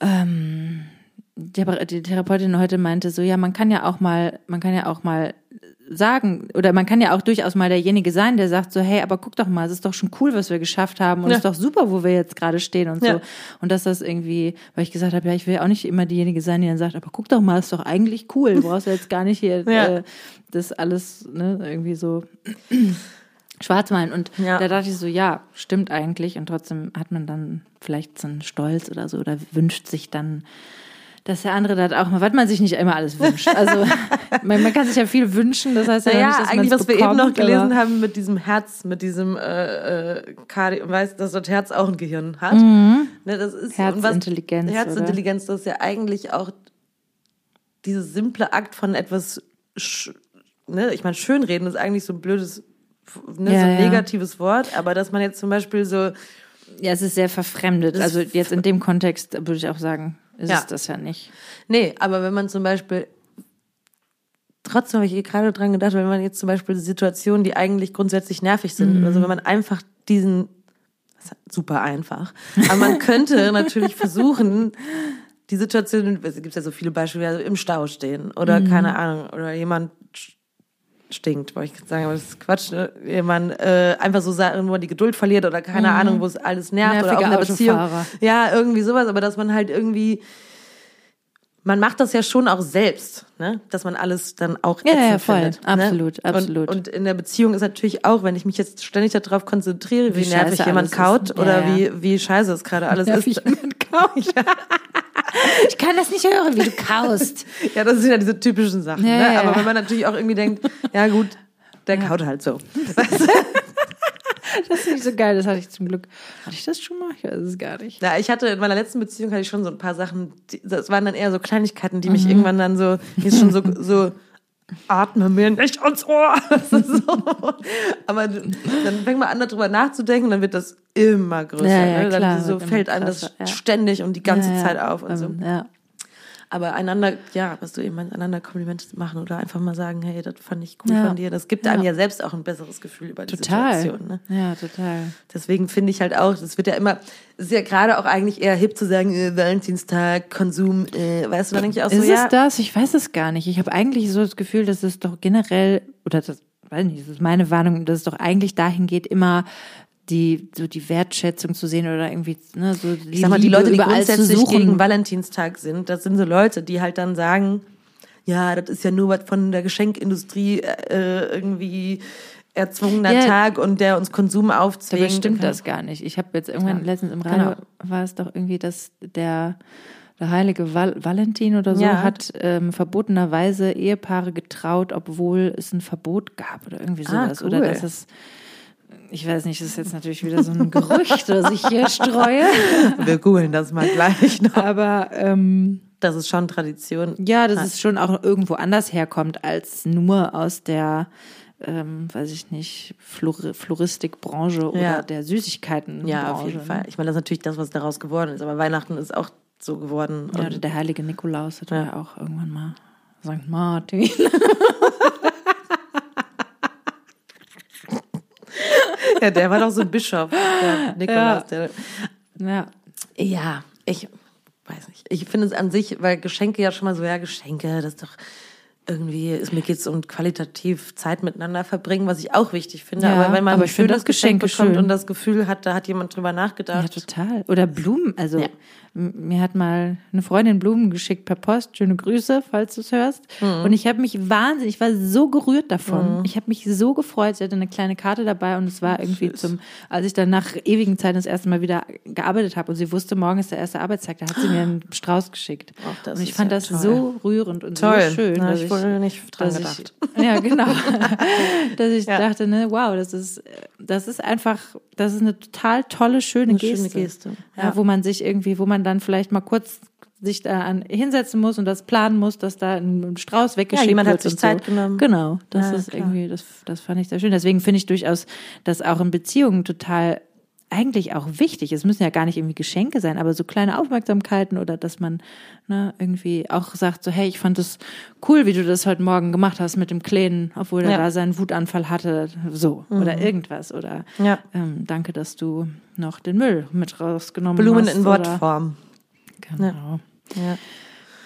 ähm, die, Therapeutin heute meinte so, ja, man kann ja auch mal, man kann ja auch mal sagen, oder man kann ja auch durchaus mal derjenige sein, der sagt so, hey, aber guck doch mal, es ist doch schon cool, was wir geschafft haben und es Ja. ist doch super, wo wir jetzt gerade stehen und Ja. so. Und dass das irgendwie, weil ich gesagt habe, ja, ich will auch nicht immer diejenige sein, die dann sagt, aber guck doch mal, ist doch eigentlich cool, du brauchst ja jetzt gar nicht hier Ja. äh, das alles, ne, irgendwie so. schwarz malen. Und Ja. da dachte ich so, ja, stimmt eigentlich. Und trotzdem hat man dann vielleicht so einen Stolz oder so oder wünscht sich dann, dass der andere das auch mal, was man sich nicht immer alles wünscht. Also man, man kann sich ja viel wünschen, das heißt ja, Naja, nicht, dass eigentlich, was wir eben noch bekommt, gelesen haben mit diesem Herz, mit diesem äh, äh, Cardi, weißt dass das Herz auch ein Gehirn hat. Ne, das ist und was- Herzintelligenz, Herzintelligenz, das ist ja eigentlich auch dieses simple Akt von etwas, ne, ich meine, schönreden ist eigentlich so ein blödes, ne, Ja, so ein ja. negatives Wort, aber dass man jetzt zum Beispiel so, Ja, es ist sehr verfremdet. Also jetzt in dem Kontext würde ich auch sagen, ist Ja. es das ja nicht. Nee, aber wenn man zum Beispiel, trotzdem habe ich eh gerade dran gedacht, wenn man jetzt zum Beispiel Situationen, die eigentlich grundsätzlich nervig sind, also wenn man einfach diesen, super einfach, aber man könnte natürlich versuchen, die Situation, es gibt ja so viele Beispiele, also im Stau stehen oder keine Ahnung, oder jemand stinkt, wollte ich sagen, aber das ist Quatsch, ne? jemand äh, einfach so sagen, wo man die Geduld verliert oder keine Ahnung, wo es alles nervt oder auch in der Beziehung. Ja, irgendwie sowas, aber dass man halt irgendwie, man macht das ja schon auch selbst, ne? dass man alles dann auch Ja, ja, voll. findet, Absolut, ne? absolut. Und, und in der Beziehung ist natürlich auch, wenn ich mich jetzt ständig darauf konzentriere, wie, Wie nervig jemand kaut ist. oder Ja, ja. wie wie scheiße es gerade alles Nervig ist. jemand kaut. Ich kann das nicht hören, wie du kaust. Ja, das sind ja diese typischen Sachen. Ja, ne? ja, Aber ja. wenn man natürlich auch irgendwie denkt, ja gut, der kaut halt so. Das finde ich so geil. Das hatte ich zum Glück. Hatte ich das schon mal? Ich weiß es gar nicht. Ja, ich hatte in meiner letzten Beziehung hatte ich schon so ein paar Sachen, die, das waren dann eher so Kleinigkeiten, die mich Mhm. irgendwann dann so, die ist schon so, so atme mir nicht ans Ohr. So. Aber dann fängt man an, darüber nachzudenken, dann wird das immer größer. Ja, ja, ne? Dann klar, so fällt einem das ja. ständig und die ganze. Zeit auf und so. Ähm, Ja. Aber einander, ja, was du eben meinst, einander Komplimente machen oder einfach mal sagen, hey, das fand ich cool Ja. von dir. Das gibt Ja. einem ja selbst auch ein besseres Gefühl über die Total. Situation. Ne? Ja, total. Deswegen finde ich halt auch, das wird ja immer, es ist ja gerade auch eigentlich eher hip zu sagen, äh, Valentinstag, Konsum, äh, weißt du, dann denke ich auch so, ist ja, es das? Ich weiß es gar nicht. Ich habe eigentlich so das Gefühl, dass es doch generell, oder das, weiß nicht, das ist meine Warnung, dass es doch eigentlich dahin geht, immer die, so die Wertschätzung zu sehen oder irgendwie, ne, so die, ich sag mal, die Liebe Leute, die grundsätzlich gegen Valentinstag sind, das sind so Leute, die halt dann sagen, ja, das ist ja nur was von der Geschenkindustrie äh, irgendwie erzwungener Ja. Tag und der uns Konsum aufzwingt. Dabei stimmt das gar nicht. Ich habe jetzt irgendwann Ja. letztens im Radio Genau. war es doch irgendwie, dass der der heilige Val Valentin oder so Ja. hat ähm, verbotenerweise Ehepaare getraut, obwohl es ein Verbot gab oder irgendwie Ah, sowas. Oder cool. dass es, ich weiß nicht, das ist jetzt natürlich wieder so ein Gerücht, das ich hier streue. Wir googeln das mal gleich noch. Aber ähm, Das ist schon Tradition. ja, dass es schon auch irgendwo anders herkommt als nur aus der, ähm, weiß ich nicht, Flor Floristikbranche oder Ja. der Süßigkeitenbranche. Ja, auf jeden? Fall. Ich meine, das ist natürlich das, was daraus geworden ist. Aber Weihnachten ist auch so geworden. Ja, oder der heilige Nikolaus hat Ja. ja auch irgendwann mal St. Martin. ja, der war doch so ein Bischof, der Nikolaus. Ja. Der, Ja. ja, ich weiß nicht. Ich finde es an sich, weil Geschenke ja schon mal so, ja, Geschenke, das ist doch irgendwie, ist, mir geht es um qualitativ Zeit miteinander verbringen, was ich auch wichtig finde. Ja, aber wenn man aber ein schönes das Geschenk bekommt schön. und das Gefühl hat, da hat jemand drüber Ja, nachgedacht. total. Oder Blumen. Also Ja. Mir hat mal eine Freundin Blumen geschickt per Post. Schöne Grüße, falls du es hörst. Mhm. Und ich habe mich wahnsinnig, ich war so gerührt davon. Ich habe mich so gefreut. Sie hatte eine kleine Karte dabei und es war irgendwie zum, als ich dann nach ewigen Zeiten das erste Mal wieder gearbeitet habe und sie wusste, morgen ist der erste Arbeitstag, da hat sie mir einen Strauß geschickt. Das und ich fand ja das toll. so rührend und Toll. so schön. Na, dass ich wurde nicht dran dass gedacht. Ich, ja, genau. dass ich Ja. dachte, ne, wow, das ist, das ist einfach, das ist eine total tolle, schöne Eine Geste. schöne Geste, ja. wo man sich irgendwie, wo man dann vielleicht mal kurz sich da an, hinsetzen muss und das planen muss, dass da ein Strauß weggeschickt jemand wird. hat sich Zeit so. genommen. Genau, das Ja, ist klar. irgendwie, das, das fand ich sehr schön. Deswegen finde ich durchaus, dass auch in Beziehungen total eigentlich auch wichtig. Es müssen ja gar nicht irgendwie Geschenke sein, aber so kleine Aufmerksamkeiten oder dass man ne, irgendwie auch sagt, so hey, ich fand es cool, wie du das heute Morgen gemacht hast mit dem Kleinen, obwohl er Ja. Mhm. da seinen Wutanfall hatte, so oder irgendwas oder Ja. ähm, danke, dass du noch den Müll mit rausgenommen Blumen hast. in oder- Wortform. Genau. Ja.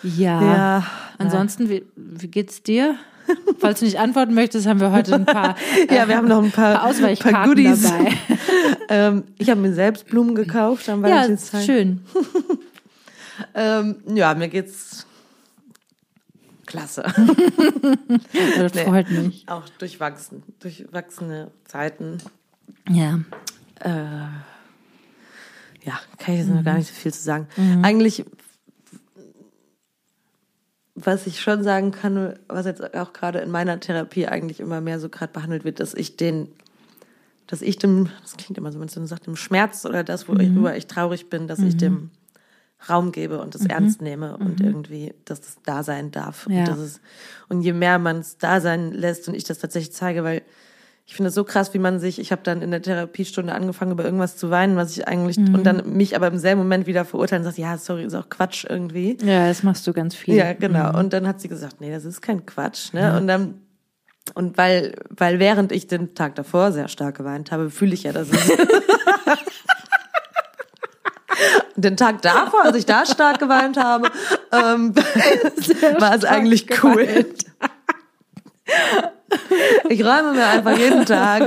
Ja. Ja. Ansonsten, wie, wie geht's dir? Falls du nicht antworten möchtest, haben wir heute ein paar, Ja, wir haben noch ein paar, paar Ausweichkarten paar Goodies. dabei. ähm, ich habe mir selbst Blumen gekauft am Ja, Valentinstag. schön. Ähm, ja, mir geht's klasse. das nee, freut mich. Auch durchwachsen, durchwachsene Zeiten. Ja. Äh, ja, kann ich jetzt mhm. noch gar nicht so viel zu sagen. Mhm. Eigentlich, was ich schon sagen kann, was jetzt auch gerade in meiner Therapie eigentlich immer mehr so gerade behandelt wird, dass ich den, dass ich dem, das klingt immer so, wenn man sagt, dem Schmerz oder das, worüber mhm. ich traurig bin, dass ich dem mhm. Raum gebe und das mhm. ernst nehme und mhm. irgendwie, dass das da sein darf. Ja. Und, ist, und je mehr man es da sein lässt und ich das tatsächlich zeige, weil ich finde es so krass, wie man sich, ich habe dann in der Therapiestunde angefangen, über irgendwas zu weinen, was ich eigentlich, mhm. und dann mich aber im selben Moment wieder verurteilen und sagt, ja, sorry, ist auch Quatsch irgendwie. Ja, das machst du ganz viel. Ja, genau. Mhm. Und dann hat sie gesagt, nee, das ist kein Quatsch, ne? Ja. Und dann, und weil, weil während ich den Tag davor sehr stark geweint habe, fühle ich ja, dass es den Tag davor, als ich da stark geweint habe, ähm, war es eigentlich cool. Ich räume mir einfach jeden Tag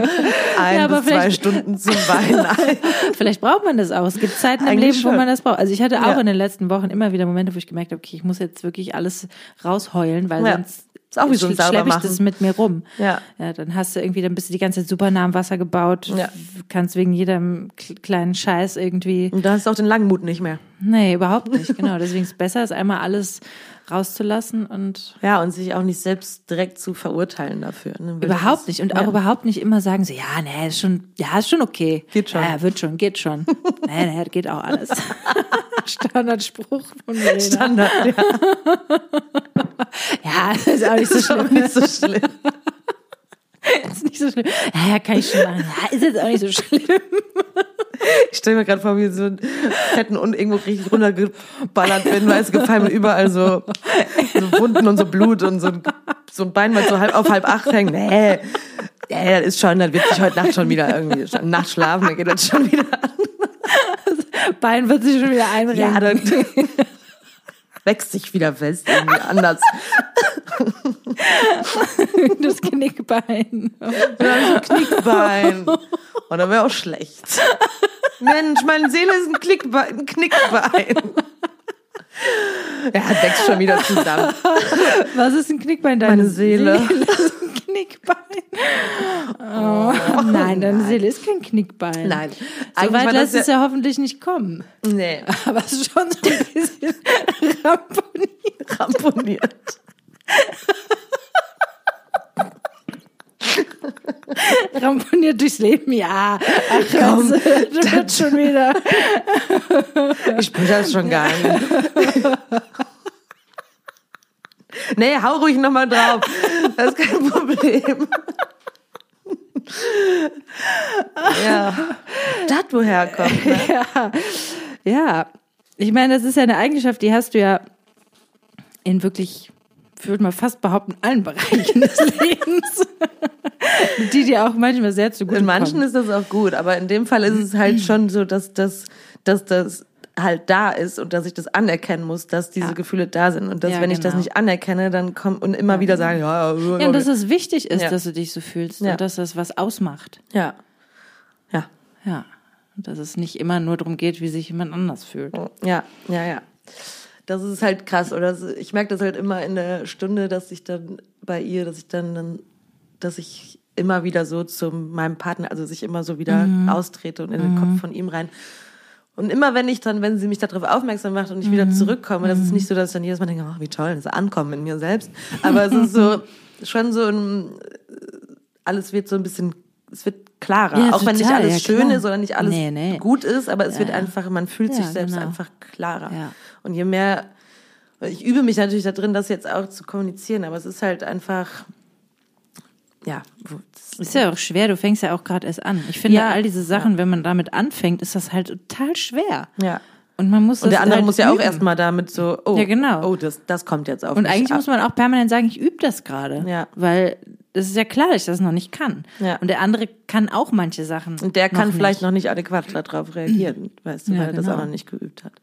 ein ja, bis zwei Stunden zum Weinen ein. Vielleicht braucht man das auch. Es gibt Zeiten im Leben, schon. wo man das braucht. Also ich hatte auch ja. in den letzten Wochen immer wieder Momente, wo ich gemerkt habe, okay, ich muss jetzt wirklich alles rausheulen, weil ja. sonst ist auch wie so ein schleppe ich das mit mir rum. Ja. ja. Dann hast du irgendwie, dann bist du die ganze Zeit super nah am Wasser gebaut. Ja. Kannst wegen jedem kleinen Scheiß irgendwie. Und da hast du auch den Langmut nicht mehr. Nee, überhaupt nicht. Genau. Deswegen ist es besser, es einmal alles rauszulassen und. Ja, und sich auch nicht selbst direkt zu verurteilen dafür. Ne? Überhaupt nicht. Und ja. auch überhaupt nicht immer sagen so, ja, nee, ist schon, ja, ist schon okay. Geht schon. Ja, wird schon, geht schon. nee, nee, geht auch alles. Standardspruch von Verena. Standard, ja. ja, ist auch nicht so schlimm. nicht so schlimm. ist nicht so schlimm. Ja, kann ich schon machen. Ja, ist jetzt auch nicht so schlimm. Ich stelle mir gerade vor, wie so einen fetten und irgendwo richtig runtergeballert bin, weil es gefallen mir überall so, so Wunden und so Blut und so ein, so ein Bein mal so halb auf halb acht hängen. Nee, ja, das ist schon, dann wird sich heute Nacht schon wieder irgendwie, Nacht schlafen, dann geht das schon wieder an. Bein wird sich schon wieder einrennen. Ja, dann wächst sich wieder fest, irgendwie anders. Das Knickbein. Ja, das Knickbein. Und dann wäre auch schlecht. Mensch, meine Seele ist ein, ein Knickbein. Er hat wächst schon wieder zusammen. Was ist ein Knickbein? Deine Meine Seele. Seele ist ein Knickbein. Oh, oh nein, deine nein. Seele ist kein Knickbein. Nein. So weit lässt es ja hoffentlich nicht kommen. Nee. Aber es ist schon so ein bisschen ramponiert. Ramponiert. Ramponiert durchs Leben, ja. Ach, Komm, das, das wird schon wieder. Ich spüre das schon gar nicht. Nee, hau ruhig nochmal drauf. Das ist kein Problem. ja. Das woher kommt. Ne? Ja. ja. Ich meine, das ist ja eine Eigenschaft, die hast du ja in wirklich würde man fast behaupten, allen Bereichen des Lebens. die dir auch manchmal sehr zu gut In manchen kommen. ist das auch gut, aber in dem Fall ist es halt schon so, dass das, dass das halt da ist und dass ich das anerkennen muss, dass diese ja. Gefühle da sind und dass ja, wenn genau. ich das genau. nicht anerkenne, dann kommt und immer ja, wieder genau. sagen, ja, ja, ja und dass es wichtig ist, dass du dich so fühlst und dass das was ausmacht. Ja. Ja. Ja. Und dass es nicht immer nur darum geht, wie sich jemand anders fühlt. Ja, ja, ja das ist halt krass. Oder ich merke das halt immer in der Stunde, dass ich dann bei ihr, dass ich dann, dann dass ich immer wieder so zu meinem Partner, also sich immer so wieder mhm. austrete und in den mhm. Kopf von ihm rein. Und immer wenn ich dann, wenn sie mich darauf aufmerksam macht und ich mhm. wieder zurückkomme, das ist mhm. nicht so, dass ich dann jedes Mal denke, oh, wie toll, das Ankommen in mir selbst. Aber es ist so, schon so ein, alles wird so ein bisschen, es wird klarer. Ja, auch total, wenn nicht alles ja, schön ist oder nicht alles nee, nee. gut ist, aber es ja, wird einfach, man fühlt sich selbst genau. einfach klarer. Und je mehr, ich übe mich natürlich da drin, das jetzt auch zu kommunizieren, aber es ist halt einfach, ja. Ist ja auch schwer, du fängst ja auch gerade erst an. Ich finde, all diese Sachen, wenn man damit anfängt, ist das halt total schwer. Ja. Und man muss Und der andere halt muss ja üben. auch erstmal damit so, oh, ja, genau. oh das, das kommt jetzt auf Und eigentlich ab. muss man auch permanent sagen, ich übe das gerade. Ja. Weil das ist ja klar, dass ich das noch nicht kann. Ja. Und der andere kann auch manche Sachen. Und der kann vielleicht noch nicht adäquat darauf reagieren, weißt du, ja, weil er das genau. auch noch nicht geübt hat.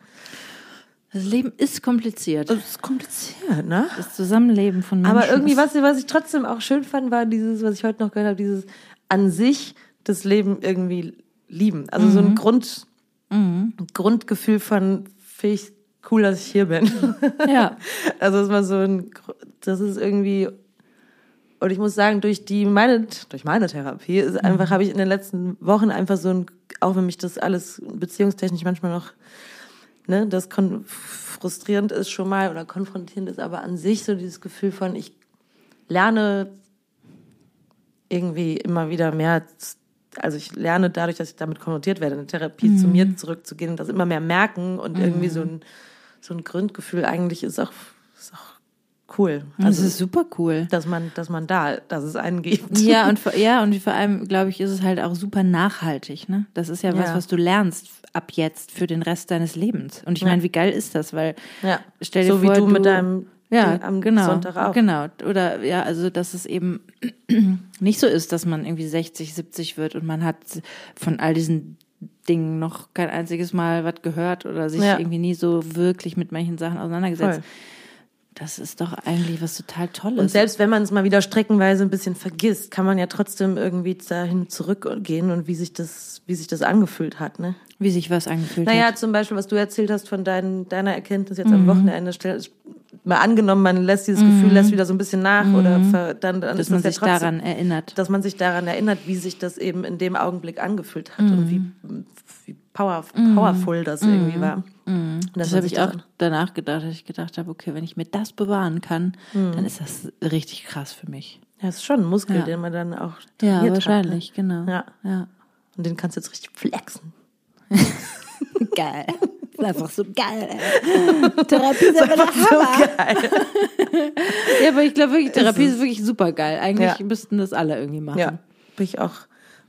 Das Leben ist kompliziert. Das ist kompliziert, ne? Das Zusammenleben von Menschen. Aber irgendwie, was, was ich trotzdem auch schön fand, war dieses, was ich heute noch gehört habe, dieses an sich das Leben irgendwie lieben. Also mhm. so ein mhm. Grund, mhm. Grundgefühl von fähig cool, dass ich hier bin. Ja. Also das war so ein, das ist irgendwie, und ich muss sagen, durch die meine, durch meine Therapie ist einfach, habe ich in den letzten Wochen einfach so ein, auch wenn mich das alles beziehungstechnisch manchmal noch, ne, das kon frustrierend ist schon mal oder konfrontierend ist, aber an sich so dieses Gefühl von, ich lerne irgendwie immer wieder mehr, also ich lerne dadurch, dass ich damit konfrontiert werde, in der Therapie zu mir zurückzugehen und das immer mehr merken und irgendwie so ein, so ein Grundgefühl eigentlich ist auch, ist auch cool. Also, das ist super cool. Dass man, dass man da, dass es einen gibt. Ja, und vor, ja, und vor allem, glaube ich, ist es halt auch super nachhaltig, ne? Das ist ja was, Ja. was du lernst ab jetzt für den Rest deines Lebens. Und ich Ja. meine, wie geil ist das? Weil, Ja. stell dir so vor, wie du, mit deinem ja, Ding am genau, Sonntag auch. Genau. Oder ja, also dass es eben nicht so ist, dass man irgendwie 60, 70 wird und man hat von all diesen Dingen noch kein einziges Mal was gehört oder sich Ja. irgendwie nie so wirklich mit manchen Sachen auseinandergesetzt. Voll. Das ist doch eigentlich was total Tolles. Und selbst wenn man es mal wieder streckenweise ein bisschen vergisst, kann man ja trotzdem irgendwie dahin zurückgehen und wie sich das, wie sich das angefühlt hat, ne? wie sich was angefühlt Naja, hat. zum Beispiel, was du erzählt hast von dein, deiner Erkenntnis jetzt Mhm. am Wochenende, mal angenommen, man lässt dieses Gefühl, lässt wieder so ein bisschen nach oder ver, dann, dann Mhm. Dass ist man sich ja trotzdem, daran erinnert. dass man sich daran erinnert, wie sich das eben in dem Augenblick angefühlt hat und wie, wie power, powerful das irgendwie war. Und dass Das man habe ich auch danach gedacht, dass ich gedacht habe, okay, wenn ich mir das bewahren kann, dann ist das richtig krass für mich. Ja, ist schon ein Muskel, Ja. den man dann auch Ja, trainiert wahrscheinlich, Hat, genau. ne? Ja. ja. Und den kannst du jetzt richtig flexen. Geil. Das ist einfach so geil. Ey. Therapie ist einfach der Hammer. geil. Ja, aber ich glaube wirklich, Therapie ist wirklich super geil. Eigentlich Ja. müssten das alle irgendwie machen. Ja, bin ich auch,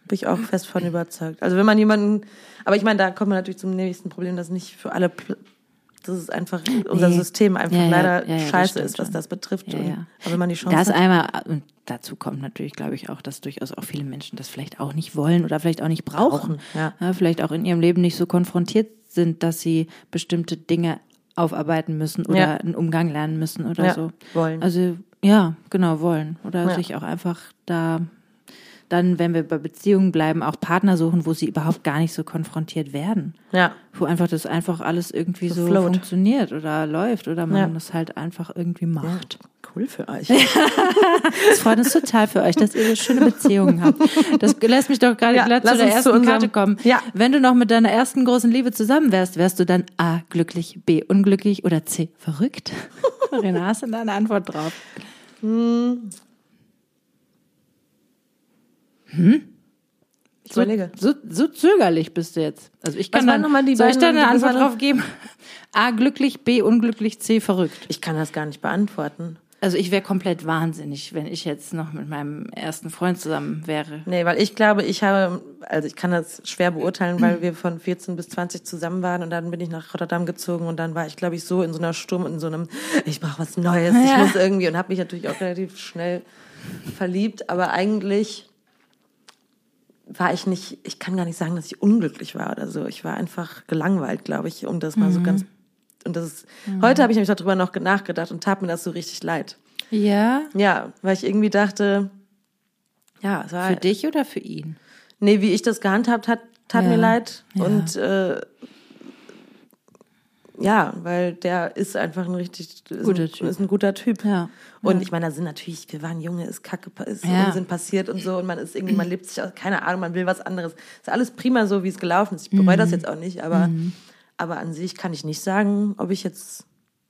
bin ich auch fest von überzeugt. Also wenn man jemanden, aber ich meine, da kommt man natürlich zum nächsten Problem, dass nicht für alle, das ist einfach unser Nee. System einfach Ja, leider ja, ja, scheiße ist, was schon. das betrifft. Ja, Und. Aber wenn man die Chance Das hat, einmal, und dazu kommt natürlich, glaube ich, auch, dass durchaus auch viele Menschen das vielleicht auch nicht wollen oder vielleicht auch nicht brauchen. Brauchen, ja. vielleicht auch in ihrem Leben nicht so konfrontiert sind, dass sie bestimmte Dinge aufarbeiten müssen oder einen Umgang lernen müssen oder Ja, so. wollen. Also, ja, genau, wollen. Oder sich auch einfach da, dann, wenn wir bei Beziehungen bleiben, auch Partner suchen, wo sie überhaupt gar nicht so konfrontiert werden. ja, Wo einfach das einfach alles irgendwie so, float. funktioniert oder läuft oder man Ja. das halt einfach irgendwie macht. cool für euch. Es freut uns total für euch, dass ihr so schöne Beziehungen habt. Das lässt mich doch gerade Ja, glatt zu der zu ersten unserem- Karte kommen. Ja. Wenn du noch mit deiner ersten großen Liebe zusammen wärst, wärst du dann A, glücklich, B, unglücklich oder C, verrückt? Marina, hast du da eine Antwort drauf? Ich überlege. So, so zögerlich bist du jetzt. Also ich kann dann, nochmal die soll ich da eine Antwort drauf geben? A, glücklich, B, unglücklich, C, verrückt. Ich kann das gar nicht beantworten. Also ich wäre komplett wahnsinnig, wenn ich jetzt noch mit meinem ersten Freund zusammen wäre. Nee, weil ich glaube, ich habe, also ich kann das schwer beurteilen, weil wir von 14 bis 20 zusammen waren und dann bin ich nach Rotterdam gezogen und dann war ich, glaube ich, so in so einer Sturm, in so einem, ich brauche was Neues, ich Ja. muss irgendwie und habe mich natürlich auch relativ schnell verliebt, aber eigentlich war ich nicht, ich kann gar nicht sagen, dass ich unglücklich war oder so. Ich war einfach gelangweilt, glaube ich, um das mal so ganz, und das ist, heute habe ich nämlich darüber noch nachgedacht und tat mir das so richtig leid. Ja? Ja, weil ich irgendwie dachte, ja, es war Für dich oder für ihn? Nee, wie ich das gehandhabt hat, tat Ja. mir leid. Ja. Und äh, ja, weil der ist einfach ein richtig ist Guter ein, Typ. ist ein guter Typ. Ja. Und ich meine, da sind natürlich, wir waren Junge, ist Kacke, ist Ja. Unsinn passiert und so und man ist irgendwie, man lebt sich aus, keine Ahnung, man will was anderes. Ist alles prima so, wie es gelaufen ist. Ich bereue Mhm. das jetzt auch nicht, aber, aber an sich kann ich nicht sagen, ob ich jetzt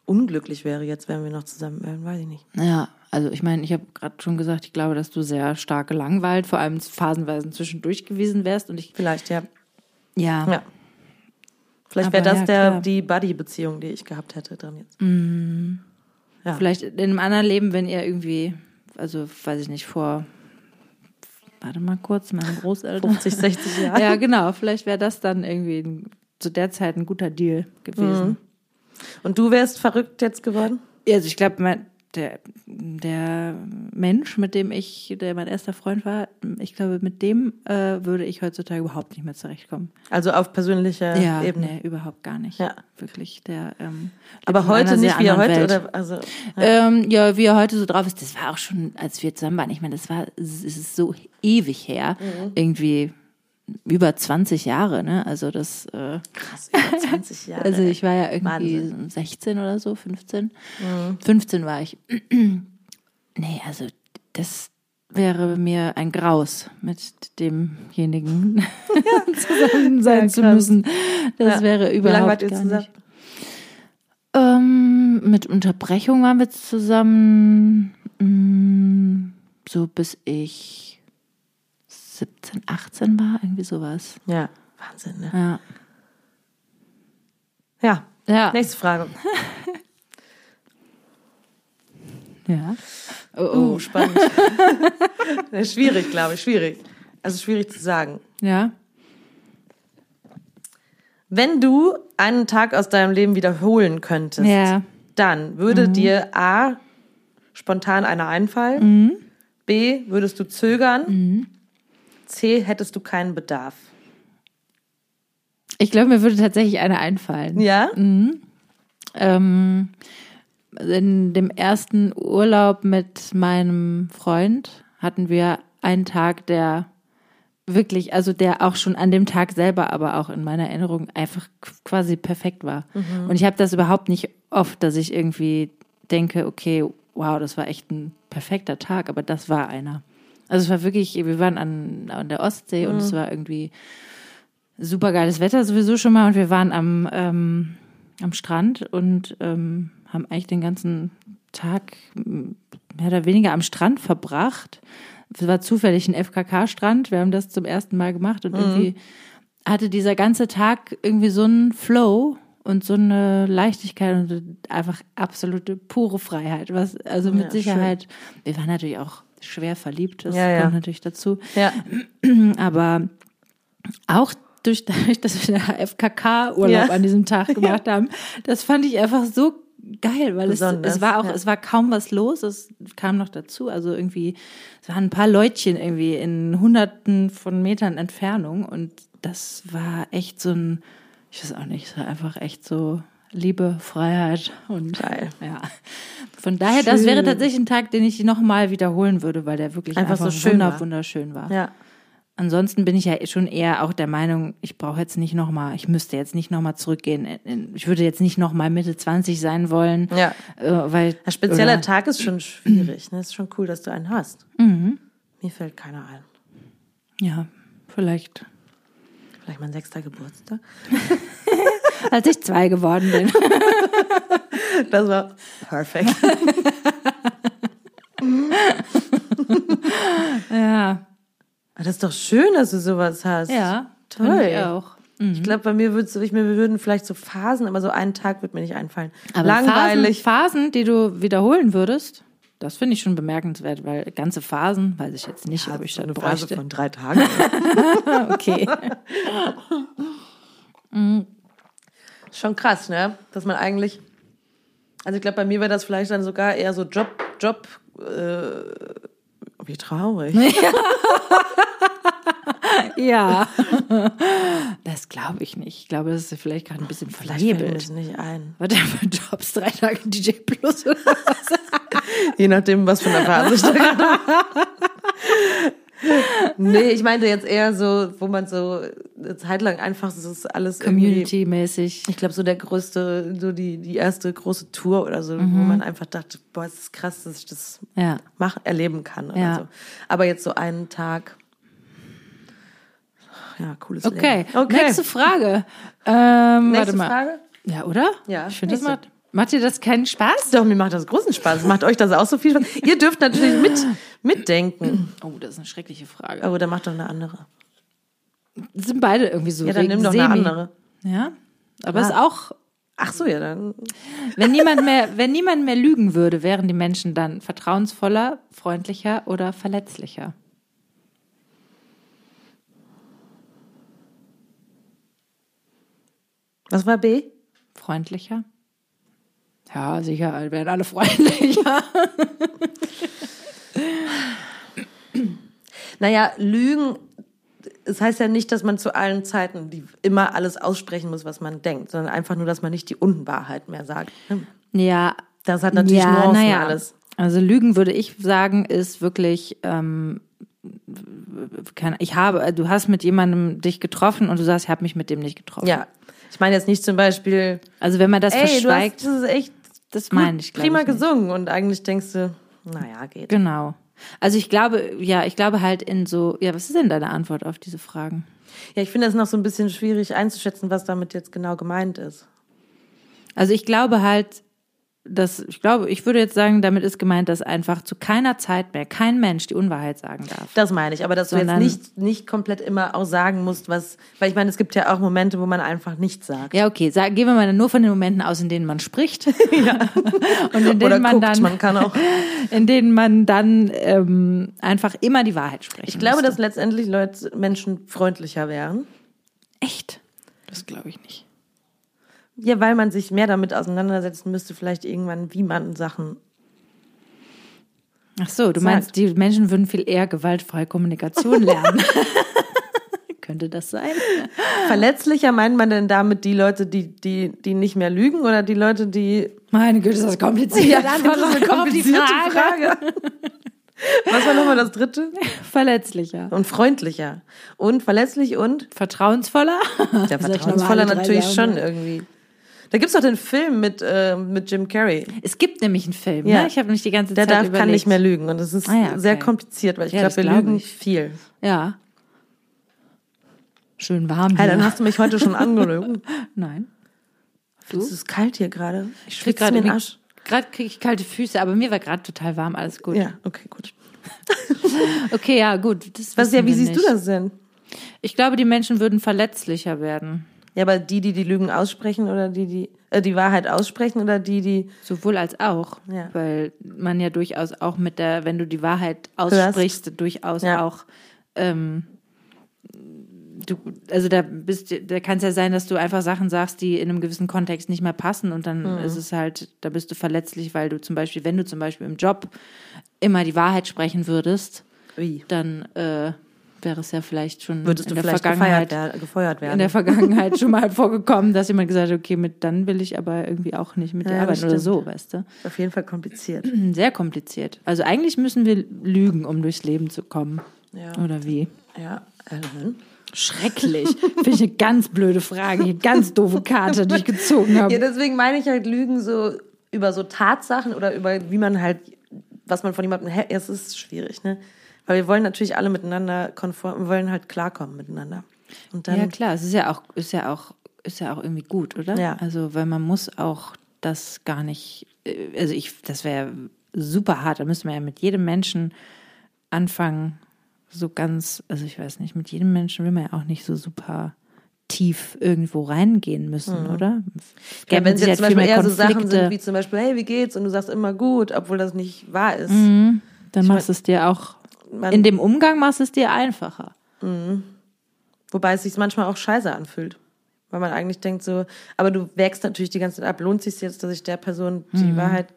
unglücklich wäre, jetzt wenn wir noch zusammen wären, weiß ich nicht. Ja, also ich meine, ich habe gerade schon gesagt, ich glaube, dass du sehr stark gelangweilt, vor allem phasenweise zwischendurch gewesen wärst. Und ich, Vielleicht, ja. ja, Ja. Vielleicht wäre das ja, der, klar. die Buddy-Beziehung, die ich gehabt hätte dran jetzt. Ja. vielleicht in einem anderen Leben, wenn ihr irgendwie, also weiß ich nicht, vor, warte mal kurz, meine Großeltern. 50, 60 Jahre. ja, genau, vielleicht wäre das dann irgendwie zu der Zeit ein guter Deal gewesen. Und du wärst verrückt jetzt geworden? Also ich glaube, der, der Mensch, mit dem ich, der mein erster Freund war, ich glaube, mit dem äh, würde ich heutzutage überhaupt nicht mehr zurechtkommen. Also auf persönlicher Ja, Ebene. nee, überhaupt gar nicht. Ja. Wirklich, der. Ähm, Aber heute nicht, wie er heute Welt. oder also Ähm, ja, wie er heute so drauf ist, das war auch schon, als wir zusammen waren. Ich meine, das war, es ist so ewig her. Mhm. Irgendwie über 20 Jahre, ne? Also das äh, Krass, über 20 Jahre. also ich war ja irgendwie Wahnsinn. 16 oder so, 15. Mhm. 15 war ich. Nee, also das wäre mir ein Graus, mit demjenigen zusammen sein Ja, zu müssen. Das Ja. wäre Wie überhaupt lange wart ihr gar zusammen? nicht. Ähm, mit Unterbrechung waren wir zusammen mm, so bis ich 17, 18 war, irgendwie sowas. Ja, Wahnsinn, ne? Ja. Ja. Ja. Nächste Frage. ja. Oh, Oh, oh. spannend. Schwierig, glaube ich, schwierig. Also schwierig zu sagen. Ja. Wenn du einen Tag aus deinem Leben wiederholen könntest, Ja. dann würde dir A spontan einer einfallen, B würdest du zögern, C hättest du keinen Bedarf. Ich glaube, mir würde tatsächlich eine einfallen. Ja? Ähm, in dem ersten Urlaub mit meinem Freund hatten wir einen Tag, der wirklich, also der auch schon an dem Tag selber, aber auch in meiner Erinnerung einfach qu- quasi perfekt war. Und ich habe das überhaupt nicht oft, dass ich irgendwie denke, okay, wow, das war echt ein perfekter Tag, aber das war einer. Also es war wirklich, wir waren an, an der Ostsee und es war irgendwie super geiles Wetter sowieso schon mal und wir waren am, ähm, am Strand und ähm, haben eigentlich den ganzen Tag m, mehr oder weniger am Strand verbracht. Es war zufällig ein FKK-Strand, wir haben das zum ersten Mal gemacht und irgendwie hatte dieser ganze Tag irgendwie so einen Flow und so eine Leichtigkeit und einfach absolute pure Freiheit. Was, also mit Ja, Sicherheit, wir waren natürlich auch schwer verliebt, das Ja, ja. kommt natürlich dazu. Ja. Aber auch durch, dadurch, dass wir den FKK-Urlaub Ja. an diesem Tag gemacht haben, das fand ich einfach so geil, weil es, es war auch, ja. es war kaum was los, es kam noch dazu. Also irgendwie, es waren ein paar Leutchen irgendwie in hunderten von Metern Entfernung und das war echt so ein, ich weiß auch nicht, es war einfach echt so Liebe, Freiheit und Geil. ja. Von daher, das Schön. wäre tatsächlich ein Tag, den ich nochmal wiederholen würde, weil der wirklich Einfach einfach, so schön wunder, war. wunderschön war. Ja. Ansonsten bin ich ja schon eher auch der Meinung, ich brauche jetzt nicht nochmal, ich müsste jetzt nicht nochmal zurückgehen. Ich würde jetzt nicht nochmal Mitte 20 sein wollen. Ja. Äh, weil, Ein spezieller oder- Tag ist schon schwierig. Ne? Ist schon cool, dass du einen hast. Mhm. Mir fällt keiner ein. Ja, vielleicht. Vielleicht mein sechster Geburtstag. Als ich zwei geworden bin. Das war perfekt. ja. Aber Das ist doch schön, dass du sowas hast. Ja, toll. Ich auch. Ich glaube, bei mir würdest du, ich mir würden vielleicht so Phasen, aber so einen Tag wird mir nicht einfallen. Aber Langweilig. Phasen, Phasen, die du wiederholen würdest, das finde ich schon bemerkenswert, weil ganze Phasen, weiß ich jetzt nicht, ob ich das eine Phase bräuchte. von drei Tagen. Okay. Schon krass, ne? Dass man eigentlich. Also ich glaube, bei mir wäre das vielleicht dann sogar eher so Job, Job. Äh, wie traurig. ja. Das glaube ich nicht. Ich glaube, das ist vielleicht gerade ein bisschen Vielleicht verhebelt. das nicht ein. Für Jobs? Drei Tage DJ Plus oder was? Je nachdem, was für eine Phase ich da gerade Nee, ich meinte jetzt eher so, wo man so eine Zeit lang einfach so ist alles Community-mäßig. Ich glaube, so der größte, so die, die erste große Tour oder so, Mhm. wo man einfach dachte, boah, es ist krass, dass ich das Ja. mach, erleben kann. Ja. so. Aber jetzt so einen Tag. Ja, cooles Okay. Leben. Okay. Nächste Frage. Ähm, Nächste warte mal. Frage. Ja, oder? Ja, Ich finde, das nächste. Macht, dir das keinen Spaß? Doch, mir macht das großen Spaß. Macht euch das auch so viel Spaß? Ihr dürft natürlich mit, mitdenken. Oh, das ist eine schreckliche Frage. Aber dann macht doch eine andere. Sind beide irgendwie so Ja, dann nimm doch eine semi. andere. Ja. Aber Ah. ist auch, Ach so, ja, dann. wenn niemand mehr, wenn niemand mehr lügen würde, wären die Menschen dann vertrauensvoller, freundlicher oder verletzlicher? Was war B? Freundlicher? Ja, sicher, wären alle freundlicher. Naja, Lügen, es heißt ja nicht, dass man zu allen Zeiten die immer alles aussprechen muss, was man denkt, sondern einfach nur, dass man nicht die Unwahrheit mehr sagt. Ja. Das hat natürlich ja, Nuancen naja. alles. Also Lügen würde ich sagen, ist wirklich ähm, keine, ich habe, du hast mit jemandem dich getroffen und du sagst, ich habe mich mit dem nicht getroffen. Ja. Ich meine jetzt nicht zum Beispiel. Also wenn man das ey, verschweigt, du hast, das ist echt das meine ich. prima ich nicht. gesungen und eigentlich denkst du, naja, geht. Genau. Also ich glaube, ja, ich glaube halt in so, ja, was ist denn deine Antwort auf diese Fragen? Ja, ich finde es noch so ein bisschen schwierig einzuschätzen, was damit jetzt genau gemeint ist. Also ich glaube halt, dass, ich glaube, ich würde jetzt sagen, damit ist gemeint, dass einfach zu keiner Zeit mehr kein Mensch die Unwahrheit sagen darf. Das meine ich, aber dass Sondern- du jetzt nicht, nicht komplett immer auch sagen musst, was, weil ich meine, es gibt ja auch Momente, wo man einfach nichts sagt. Ja, okay, sag, gehen wir mal nur von den Momenten aus, in denen man spricht. Und in denen Oder man guckt, dann, man kann auch. in denen man dann ähm, einfach immer die Wahrheit spricht. Ich glaube, dass letztendlich Leute, Menschen freundlicher wären. echt. Das glaube ich nicht. Ja, weil man sich mehr damit auseinandersetzen müsste, vielleicht irgendwann, wie man Sachen. Ach so, du Sagt. meinst, die Menschen würden viel eher gewaltfreie Kommunikation lernen. Könnte das sein? Verletzlicher meint man denn damit die Leute, die, die, die nicht mehr lügen oder die Leute, die. Meine Güte, ist das kompliziert. das ist eine komplizierte Frage. Was war nochmal das dritte? Verletzlicher. Und freundlicher. Und verletzlich und Vertrauensvoller? Ja, vertrauensvoller natürlich schon irgendwie. Da gibt's doch den Film mit, äh, mit Jim Carrey. Es gibt nämlich einen Film, Ja. ne? Ich habe nicht die ganze Der Zeit darf, überlegt. kann nicht mehr lügen. Und das ist Ah ja, okay. sehr kompliziert, weil ich Ja, glaube, wir glaub lügen ich. viel. Ja. Schön warm Hey, hier. dann hast du mich heute schon angelogen. Nein. Es ist kalt hier gerade. Ich schwitze mir den Arsch. Gerade kriege ich kalte Füße, aber mir war gerade total warm, alles gut. Ja, okay, gut. Okay, ja, gut. Das Was, ja, wie siehst nicht. du das denn? Ich glaube, die Menschen würden verletzlicher werden. Ja, aber die, die die Lügen aussprechen oder die, die äh, die Wahrheit aussprechen oder die, die. Sowohl als auch. Ja. Weil man ja durchaus auch mit der, wenn du die Wahrheit aussprichst, durchaus Ja. auch ähm, du, also da bist da kann es ja sein, dass du einfach Sachen sagst, die in einem gewissen Kontext nicht mehr passen und dann Mhm. ist es halt, da bist du verletzlich, weil du zum Beispiel, wenn du zum Beispiel im Job immer die Wahrheit sprechen würdest, Wie? dann äh, wäre es ja vielleicht schon Würdest in du der vielleicht Vergangenheit wer- gefeuert werden? in der Vergangenheit schon mal vorgekommen, dass jemand gesagt hat, okay, mit dann will ich aber irgendwie auch nicht mit dir Ja, das arbeiten oder so, weißt du? Auf jeden Fall kompliziert. Sehr kompliziert. Also eigentlich müssen wir lügen, um durchs Leben zu kommen. Ja. Oder wie? Ja, Ellen. Schrecklich. Finde ich eine ganz blöde Frage. Eine ganz doofe Karte, die ich gezogen habe. Ja, deswegen meine ich halt Lügen so über so Tatsachen oder über wie man halt, was man von jemandem hält. Es ist schwierig, ne? Weil wir wollen natürlich alle miteinander konform, wir wollen halt klarkommen miteinander. Dann, Ja, klar, es ist ja auch, ist ja auch, ist ja auch irgendwie gut, oder? Ja. Also, weil man muss auch das gar nicht, äh, also ich, das wäre super hart. Da müsste man ja mit jedem Menschen anfangen, so ganz, also ich weiß nicht, mit jedem Menschen will man ja auch nicht so super tief irgendwo reingehen müssen, oder? Mhm. ja, gäbe wenn es jetzt zum Beispiel eher so Sachen sind wie zum Beispiel, hey, wie geht's? Und du sagst immer gut, obwohl das nicht wahr ist. Mhm. Dann machst du es dir auch, Man- in dem Umgang machst du es dir einfacher. Wobei es sich manchmal auch scheiße anfühlt. Weil man eigentlich denkt so, aber du wägst natürlich die ganze Zeit ab. Lohnt es sich jetzt, dass ich der Person die Wahrheit.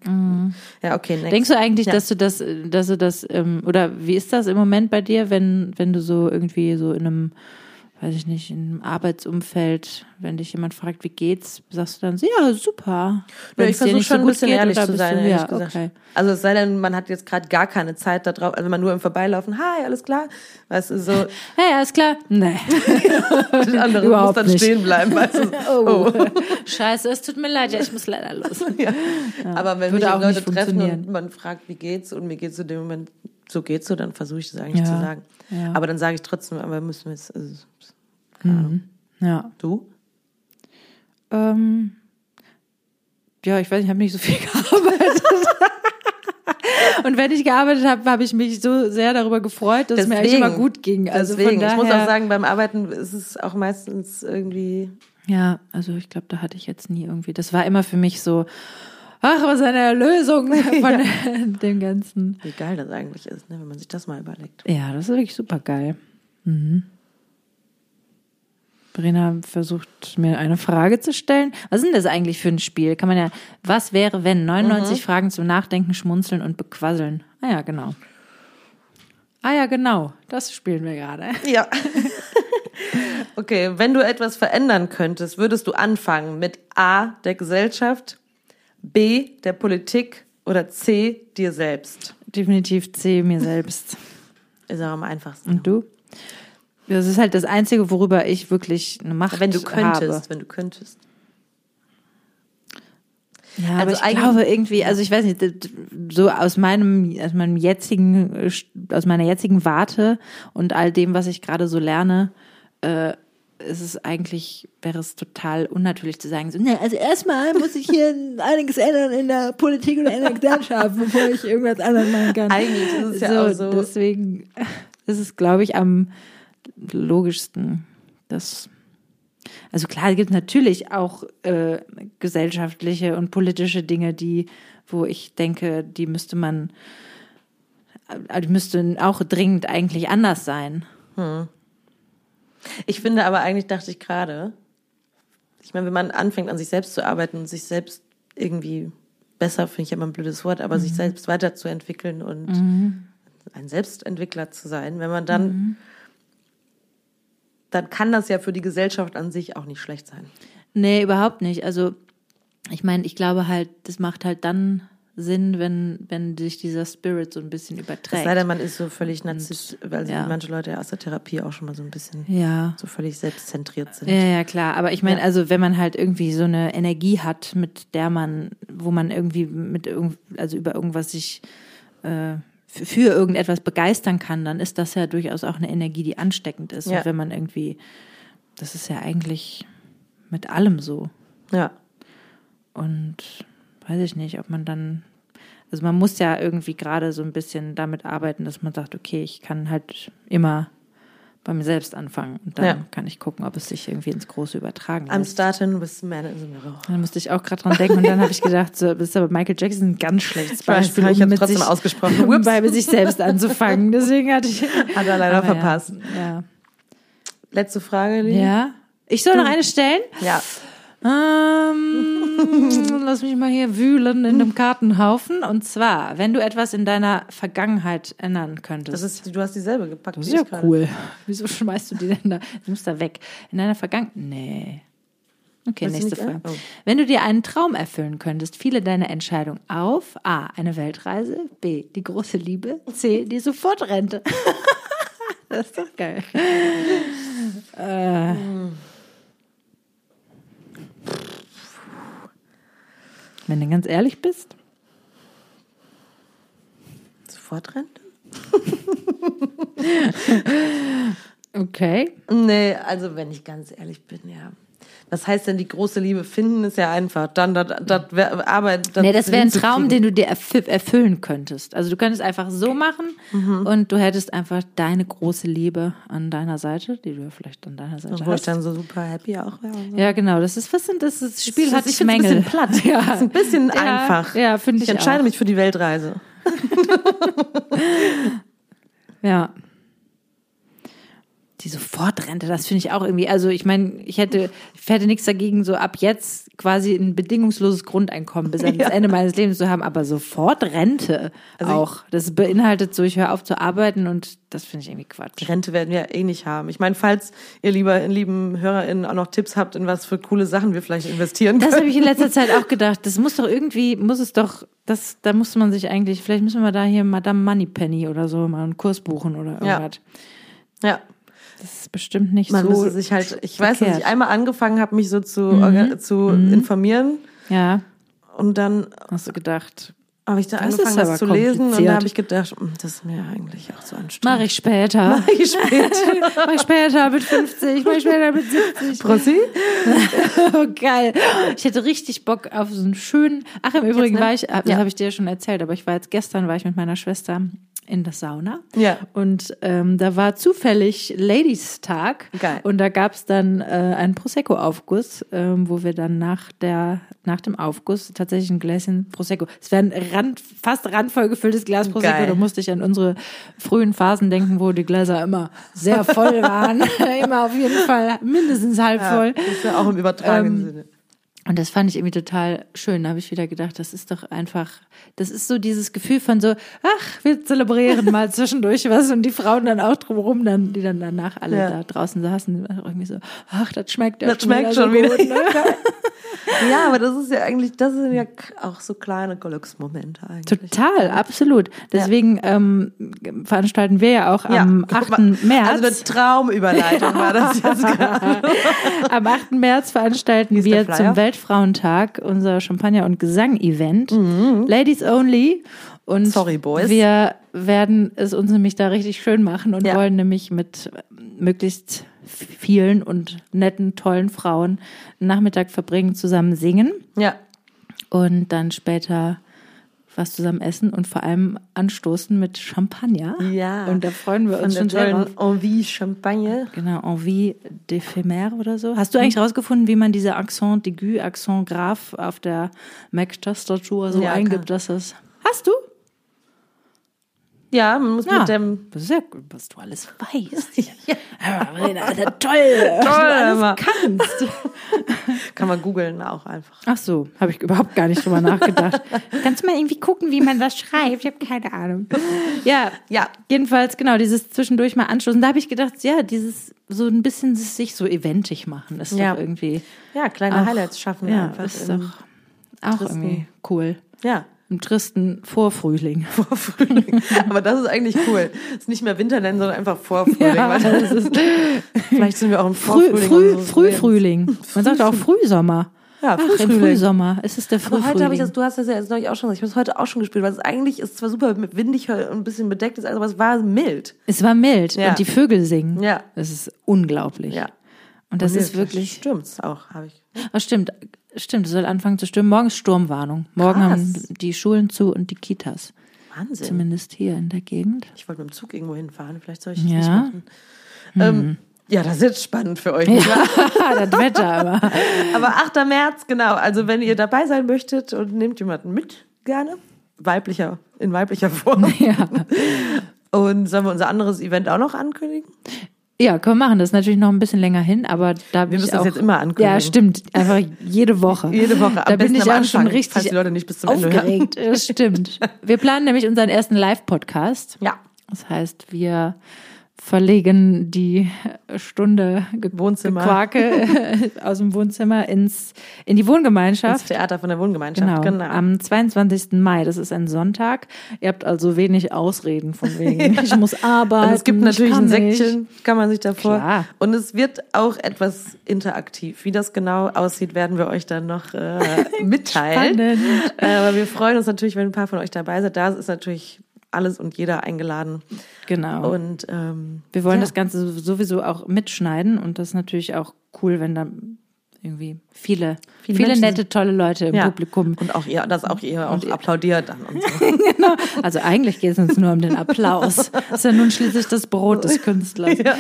Ja, okay, next. Mhm. Denkst du eigentlich, Ja. dass du das, dass du das, ähm, oder wie ist das im Moment bei dir, wenn, wenn du so irgendwie so in einem, weiß ich nicht, in einem Arbeitsumfeld, wenn dich jemand fragt, wie geht's, sagst du dann, so, ja, super. Ja, Wenn's ich versuche nicht so schon ein bisschen geht, ehrlich zu sein, du- ehrlich ja, gesagt. okay. Also es sei denn, man hat jetzt gerade gar keine Zeit da drauf, also man nur im Vorbeilaufen, hi, alles klar, weißt du, so, Hey, alles klar? Nee. der andere muss Überhaupt dann nicht. stehen bleiben, weißt du. Oh. Scheiße, es tut mir leid, ja, ich muss leider los. Ja. Aber wenn würde mich Leute treffen und man fragt, wie geht's und mir geht's zu dem Moment, so geht's so, dann versuche ich das eigentlich Ja. zu sagen. Ja. Aber dann sage ich trotzdem, aber müssen wir jetzt, also, keine Ahnung. Ja. Du? Ähm, ja, ich weiß, ich habe nicht so viel gearbeitet. Und wenn ich gearbeitet habe, habe ich mich so sehr darüber gefreut, dass es mir eigentlich immer gut ging. Also Deswegen, von daher, ich muss auch sagen, beim Arbeiten ist es auch meistens irgendwie, Ja, also ich glaube, da hatte ich jetzt nie irgendwie. Das war immer für mich so, ach, was eine Erlösung von dem Ganzen. wie geil das eigentlich ist, ne, wenn man sich das mal überlegt. Ja, das ist wirklich super geil. Mhm. Brenner versucht mir eine Frage zu stellen. Was ist denn das eigentlich für ein Spiel? Kann man ja, was wäre, wenn 99 Fragen zum Nachdenken, Schmunzeln und Bequasseln? Ah ja, genau. Ah ja, genau. Das spielen wir gerade. Ja. okay, wenn du etwas verändern könntest, würdest du anfangen mit A, der Gesellschaft, B, der Politik oder C, dir selbst? Definitiv C, mir selbst. Ist auch am einfachsten. Und du? Das ist halt das Einzige, worüber ich wirklich eine Macht Wenn du könntest, habe. wenn du könntest. Ja, aber Also ich eigentlich- glaube irgendwie, also ich weiß nicht, so aus meinem, aus meinem jetzigen, äh, aus meiner jetzigen Warte und all dem, was ich gerade so lerne, äh, ist es eigentlich, wäre es total unnatürlich zu sagen, so, ne, also erstmal muss ich hier einiges ändern in der Politik oder in der Gesellschaft, bevor ich irgendwas anderes machen kann. Eigentlich ist es ja auch so. Deswegen ist es, glaube ich, am logischsten, dass also klar, es gibt natürlich auch äh, gesellschaftliche und politische Dinge, die, wo ich denke, die müsste man, äh, die müssten auch dringend eigentlich anders sein. Ich finde aber eigentlich, dachte ich gerade, ich meine, wenn man anfängt, an sich selbst zu arbeiten und sich selbst irgendwie besser, finde ich immer ein blödes Wort, aber sich selbst weiterzuentwickeln und ein Selbstentwickler zu sein, wenn man dann, dann kann das ja für die Gesellschaft an sich auch nicht schlecht sein. Nee, überhaupt nicht. Also, ich meine, ich glaube halt, das macht halt dann Sinn, wenn, wenn sich dieser Spirit so ein bisschen Es überträgt. sei denn, man ist so völlig narzisst, weil ja. manche Leute ja aus der Therapie auch schon mal so ein bisschen ja. so völlig selbstzentriert sind. Ja, ja, klar. Aber ich meine, Ja. also wenn man halt irgendwie so eine Energie hat, mit der man, wo man irgendwie mit irgend, also über irgendwas sich äh, für, irgendetwas begeistern kann, dann ist das ja durchaus auch eine Energie, die ansteckend ist. Ja. Und wenn man irgendwie, das ist ja eigentlich mit allem so. Ja. Und weiß ich nicht, ob man dann, also man muss ja irgendwie gerade so ein bisschen damit arbeiten, dass man sagt, okay, ich kann halt immer bei mir selbst anfangen und dann Ja. kann ich gucken, ob es sich irgendwie ins Große übertragen lässt. starting with man in the mirror. Da musste ich auch gerade dran denken und dann habe ich gedacht, so, das ist aber Michael Jackson ein ganz schlechtes Ich weiß, Beispiel, ich um jetzt mit trotzdem sich, ausgesprochen. um bei sich selbst anzufangen. Deswegen hatte ich Hat er leider verpasst. Ja. Letzte Frage, Lili. ja. ja. Ich soll noch eine stellen? Ja. Ähm, lass mich mal hier wühlen in dem Kartenhaufen. Und zwar, wenn du etwas in deiner Vergangenheit ändern könntest. Das ist, du hast dieselbe gepackt. Das ist ja cool. Wieso schmeißt du die denn da? Du musst da weg. In deiner Vergangenheit? Nee. Okay, Willst nächste Frage. Oh. Wenn du dir einen Traum erfüllen könntest, fiele deine Entscheidung auf A. Eine Weltreise, B. Die große Liebe, C. Die Sofortrente. das ist doch geil. Äh. Wenn du ganz ehrlich bist. Sofort Rente? Okay. Nee, also wenn ich ganz ehrlich bin, ja. Was heißt denn die große Liebe finden, ist ja einfach. Dann das, das Arbeit. Das Nee, das wäre ein Traum, den du dir erfü- erfüllen könntest. Also du könntest einfach so machen Mhm. und du hättest einfach deine große Liebe an deiner Seite, die du ja vielleicht an deiner Seite Wo ich dann so super happy auch wäre. und so. Ja, genau. Das ist was sind das? Das Spiel ist- hat ich find's ein Mängel. bisschen platt. Ja, Das ist ein bisschen Ja, einfach. Ja, finde ich. Ich entscheide auch. mich für die Weltreise. Ja. Die Sofortrente, das finde ich auch irgendwie. Also ich meine, ich hätte, ich hätte nichts dagegen, so ab jetzt quasi ein bedingungsloses Grundeinkommen bis ans Ja. Ende meines Lebens zu haben, aber Sofortrente Also auch. Das beinhaltet so, ich höre auf zu arbeiten und das finde ich irgendwie Quatsch. Rente werden wir eh nicht haben. Ich meine, falls ihr lieber, lieben HörerInnen auch noch Tipps habt, in was für coole Sachen wir vielleicht investieren Das können. habe ich in letzter Zeit auch gedacht. Das muss doch irgendwie, muss es doch, das, da muss man sich eigentlich, vielleicht müssen wir da hier Madame Moneypenny oder so mal einen Kurs buchen oder Ja. irgendwas. Ja, Das ist bestimmt nicht man so. müsste sich halt, ich weiß, dass ich einmal angefangen habe, mich so zu, Mhm. zu informieren Ja, und dann hast du gedacht. habe ich da Das angefangen, das zu lesen und da habe ich gedacht, hm, das ist mir eigentlich auch so anstrengend. Mach ich später. Mach ich später. Mach ich später mit 50, mach ich später mit 70. Prossi? Oh, geil. Ich hätte richtig Bock auf so einen schönen. Ach, im Übrigen ne? war ich, das Ja. habe ich dir ja schon erzählt, aber ich war jetzt gestern, war ich mit meiner Schwester in der Sauna. Ja. Und ähm, da war zufällig Ladies Tag. Geil. Und da gab es dann äh, einen Prosecco-Aufguss, ähm, wo wir dann nach der nach dem Aufguss tatsächlich ein Gläschen Prosecco. Es wäre ein Rand, fast randvoll gefülltes Glas Prosecco. Geil. Da musste ich an unsere frühen Phasen denken, wo die Gläser immer sehr voll waren. immer auf jeden Fall mindestens halb Ja, voll. das ist ja auch im übertragenen Ähm, Sinne. Und das fand ich irgendwie total schön. Da habe ich wieder gedacht, das ist doch einfach, das ist so dieses Gefühl von so, ach, wir zelebrieren mal zwischendurch was und die Frauen dann auch drumherum, dann, die dann danach alle Ja. da draußen saßen, irgendwie so, ach, das schmeckt ja Das schmeckt so schon wieder. Gut, ne? Ja, aber das ist ja eigentlich, das sind ja auch so kleine Glücksmomente eigentlich. Total, absolut. Deswegen ähm, veranstalten wir ja auch am 8. März. Also eine Traumüberleitung war das jetzt gerade. am 8. März veranstalten wir zum Weltfrauentag unser Champagner- und Gesang-Event. Mhm. Ladies Only. Und Sorry, Boys. wir werden es uns nämlich da richtig schön machen und ja. wollen nämlich mit möglichst vielen und netten, tollen Frauen einen Nachmittag verbringen, zusammen singen. Ja. Und dann später was zusammen essen und vor allem anstoßen mit Champagner. Ja. Und da freuen wir uns schon sehr. Envie Champagner. Genau, Envie d'éphémère oder so. Hast du eigentlich rausgefunden, wie man diese Accent d'aigu, Accent grave auf der Mac-Tastatur so ja, eingibt, dass das... Hast du? Ja, man muss ja, mit dem. Das ist ja gut, was du alles weißt. ja. ja, toll, toll, alles kannst. Kann man googeln auch einfach. Ach so, habe ich überhaupt gar nicht drüber nachgedacht. Kannst du mal irgendwie gucken, wie man das schreibt? Ich habe keine Ahnung. Ja, ja. Jedenfalls genau dieses zwischendurch mal anstoßen. Da habe ich gedacht, ja, dieses so ein bisschen sich so eventig machen, ist ja. doch irgendwie. Ja, kleine auch, Highlights schaffen ja, einfach. Ist doch auch Tristen. irgendwie cool. Ja im tristen Vorfrühling. Vorfrühling. Aber das ist eigentlich cool. Es ist nicht mehr Winter nennen, sondern einfach Vorfrühling. Ja, ist, vielleicht sind wir auch im Vorfrühling. Früh, früh, Frühfrühling. Man sagt auch Frühsommer. Ja, Ach, im Frühsommer. Es ist der Frühfrühling. Aber heute habe ich das, du hast das ja jetzt neulich auch schon gesagt, ich habe es heute auch schon gespielt, weil es eigentlich ist zwar super windig und ein bisschen bedeckt ist, aber es war mild. Es war mild ja. und die Vögel singen. Ja. Es ist unglaublich. Ja. Und das und ist wirklich. Stimmt's auch, habe ich. Oh, stimmt. Stimmt, es soll anfangen zu stürmen. Morgen ist Sturmwarnung. Morgen Krass. haben die Schulen zu und die Kitas. Wahnsinn. Zumindest hier in der Gegend. Ich wollte mit dem Zug irgendwo hinfahren. Vielleicht soll ich das ja. nicht machen. Hm. Ähm, ja, das ist jetzt spannend für euch. Ja, das Wetter aber. aber 8. März, genau. Also wenn ihr dabei sein möchtet und nehmt jemanden mit, gerne. Weiblicher, in weiblicher Form. Ja. Und sollen wir unser anderes Event auch noch ankündigen? Ja, können wir machen. Das ist natürlich noch ein bisschen länger hin, aber da wir müssen ich auch, das jetzt immer ankündigen. Ja, stimmt. Einfach jede Woche. jede Woche. Da bin ich auch schon richtig falls die Leute nicht bis zum aufgeregt. Ende Das stimmt. Wir planen nämlich unseren ersten Live-Podcast. Ja. Das heißt, wir verlegen die Stunde Wohnzimmer. Quake aus dem Wohnzimmer ins, in die Wohngemeinschaft. Ins Theater von der Wohngemeinschaft, genau, genau. Am 22. Mai, das ist ein Sonntag. Ihr habt also wenig Ausreden von wegen, ich muss arbeiten. Und es gibt natürlich ein Säckchen, kann man sich davor. Klar. Und es wird auch etwas interaktiv. Wie das genau aussieht, werden wir euch dann noch äh, mitteilen. Spannend. Äh, aber wir freuen uns natürlich, wenn ein paar von euch dabei sind. Da ist natürlich alles und jeder eingeladen. Genau. Und ähm, wir wollen ja. das Ganze sowieso auch mitschneiden und das ist natürlich auch cool, wenn dann irgendwie viele, viele, viele nette, tolle Leute im ja. Publikum. Und auch ihr, dass auch ihr auch und applaudiert dann und so. genau. Also eigentlich geht es uns nur um den Applaus. Das ist ja nun schließlich das Brot des Künstlers. Ja,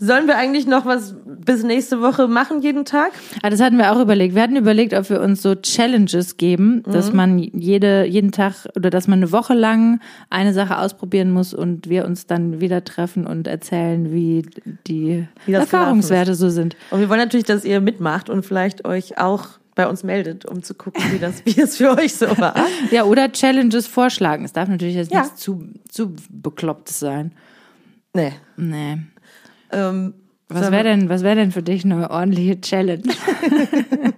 Sollen wir eigentlich noch was bis nächste Woche machen jeden Tag? Ah, das hatten wir auch überlegt. Wir hatten überlegt, ob wir uns so Challenges geben, mhm. dass man jede, jeden Tag oder dass man eine Woche lang eine Sache ausprobieren muss und wir uns dann wieder treffen und erzählen, wie die wie Erfahrungswerte so sind. Und wir wollen natürlich, dass ihr mitmacht und vielleicht euch auch bei uns meldet, um zu gucken, wie das, wie es für euch so war. ja, oder Challenges vorschlagen. Es darf natürlich jetzt ja. nicht zu, zu bekloppt sein. Nee. Nee. Ähm, was wäre denn, was wäre denn für dich eine ordentliche Challenge?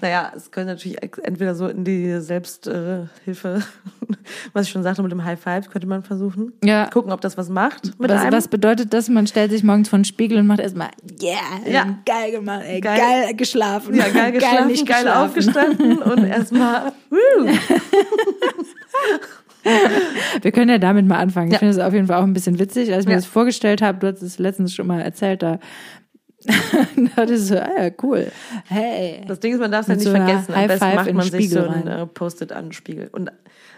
naja, es könnte natürlich entweder so in die Selbsthilfe, was ich schon sagte, mit dem High Five könnte man versuchen. Ja. Gucken, ob das was macht. Was, was bedeutet das? Man stellt sich morgens vor den Spiegel und macht erstmal, yeah, ja, geil gemacht, ey, geil, geil geschlafen. Ja, geil geschlafen, geil, nicht geil aufgestanden und erstmal. Wir können ja damit mal anfangen. Ich ja. finde es auf jeden Fall auch ein bisschen witzig. Als ich mir ja. das vorgestellt habe, du hast es letztens schon mal erzählt, da das ist so, ah ja, cool. Hey. Das Ding ist, man darf es ja nicht so vergessen. Am besten macht man sich so ein äh, Post-it an den Spiegel. Und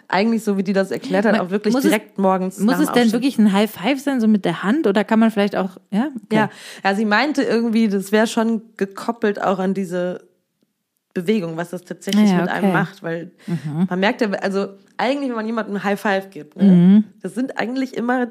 eigentlich, so wie die das erklärt hat, auch wirklich direkt es, morgens. Muss es denn wirklich ein High Five sein, so mit der Hand? Oder kann man vielleicht auch, ja? Okay. Ja, ja, sie meinte irgendwie, das wäre schon gekoppelt auch an diese Bewegung, was das tatsächlich ja, okay. mit einem macht, weil mhm. man merkt ja, also eigentlich, wenn man jemandem ein High Five gibt, ne, mhm. das sind eigentlich immer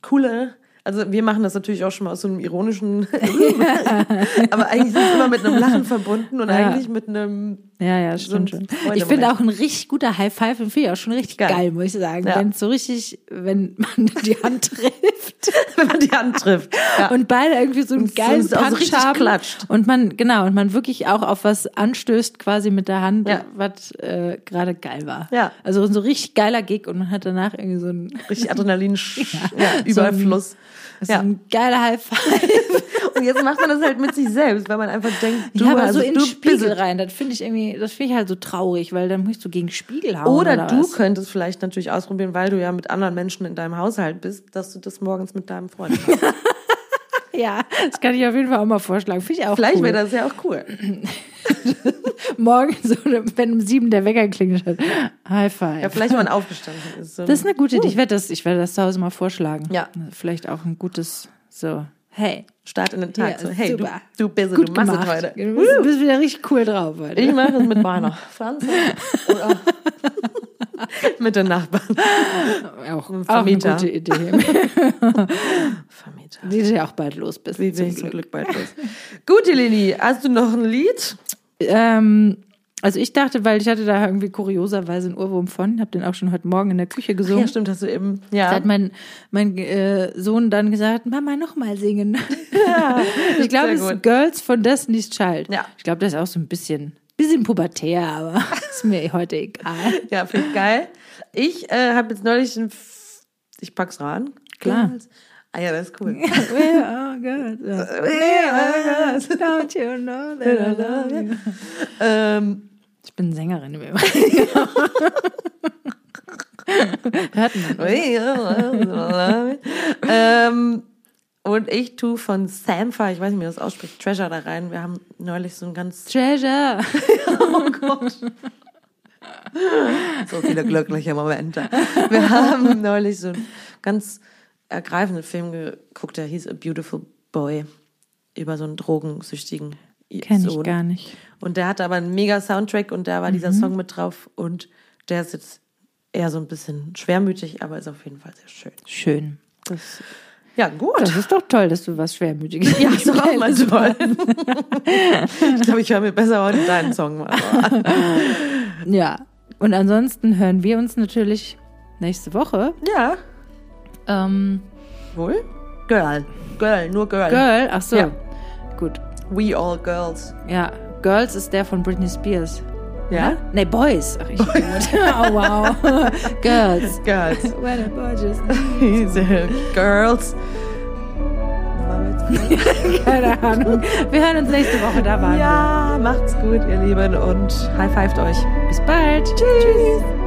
coole, also wir machen das natürlich auch schon mal aus so einem ironischen, aber eigentlich ist es immer mit einem Lachen verbunden und ja. eigentlich mit einem Ja, ja, stimmt so ein schon. Ich finde auch ein richtig guter High Five finde ich auch schon richtig geil, geil muss ich sagen. Ja. Wenn es so richtig, wenn man die Hand trifft. wenn man die Hand trifft. Ja. Und beide irgendwie so einen geilen so, Punch so haben. Klatscht. Und man, genau, und man wirklich auch auf was anstößt quasi mit der Hand, ja. was äh, gerade geil war. Ja. Also so ein richtig geiler Gig und man hat danach irgendwie so ein richtig Adrenalin ja, Überfluss. So ja. ist ein geiler High Five. Und jetzt macht man das halt mit sich selbst, weil man einfach denkt, du, ja, aber also, so in den Spiegel rein, das finde ich irgendwie, das finde ich halt so traurig, weil dann musst du gegen Spiegel hauen. Oder, oder du was? könntest vielleicht natürlich ausprobieren, weil du ja mit anderen Menschen in deinem Haushalt bist, dass du das morgens mit deinem Freund machst. ja, das kann ich auf jeden Fall auch mal vorschlagen. Finde ich auch Vielleicht cool. wäre das ja auch cool. Morgen, so, wenn um sieben der Wecker klingelt, High Five. Ja, vielleicht, wenn man aufgestanden ist. So. Das ist eine gute Idee. Ich werde das, ich werde das zu Hause mal vorschlagen. Ja. Vielleicht auch ein gutes, so, hey. Start in den Tag. Ja, so, hey, super. du, du bist, Gut du machst gemacht. es heute. Du bist, bist wieder richtig cool drauf heute. Ich mache es mit meiner Franz oder mit den Nachbarn. Auch, auch eine gute Idee. Vermieter. Die ist ja auch bald los bist. Bin ich zum Glück bald los. Gut, Leni, hast du noch ein Lied? Ähm, also ich dachte, weil ich hatte da irgendwie kurioserweise einen Ohrwurm von, habe den auch schon heute Morgen in der Küche gesungen. Ja, stimmt, hast du eben. Ja. Da hat mein, mein äh, Sohn dann gesagt, Mama, nochmal singen. Ja, ich glaube, es ist Girls von Destiny's Child. Ja. Ich glaube, das ist auch so ein bisschen, bisschen pubertär, aber ist mir heute egal. Ja, finde ich geil. Ich äh, habe jetzt neulich ein, ich pack's ran. Klar. Ah ja, das ist cool. We are girls. We are girls. Don't you know that I love you? Ähm, ich bin Sängerin im Übrigen. Hört man. ähm, und ich tue von Sampha, ich weiß nicht, wie das ausspricht, Treasure da rein. Wir haben neulich so ein ganz... Treasure. oh Gott. So viele glückliche Momente. Wir haben neulich so ein ganz ergreifenden Film geguckt, der hieß A Beautiful Boy. Über so einen drogensüchtigen Kenn Sohn. ich gar nicht. Und der hatte aber einen mega Soundtrack und da war dieser Mhm. Song mit drauf. Und der ist jetzt eher so ein bisschen schwermütig, aber ist auf jeden Fall sehr schön. Schön. Das, Ja, gut. das ist doch toll, dass du was Schwermütiges ja, ist doch auch mal toll. ich glaube, ich höre mir besser heute deinen Song mal an. Ja. Und ansonsten hören wir uns natürlich nächste Woche. Ja, Ähm, wohl? Girl. Girl, nur Girl. Girl, ach so. Ja. Gut. We all girls. Ja, Girls ist der von Britney Spears. Ja? Ne? Nee, Boys. Ach, ich oh, wow. Girls. Girls. When a Diese Girls. Keine Ahnung. Wir hören uns nächste Woche. Da waren Ja, macht's gut, ihr Lieben, und high fived euch. Bis bald. Tschüss.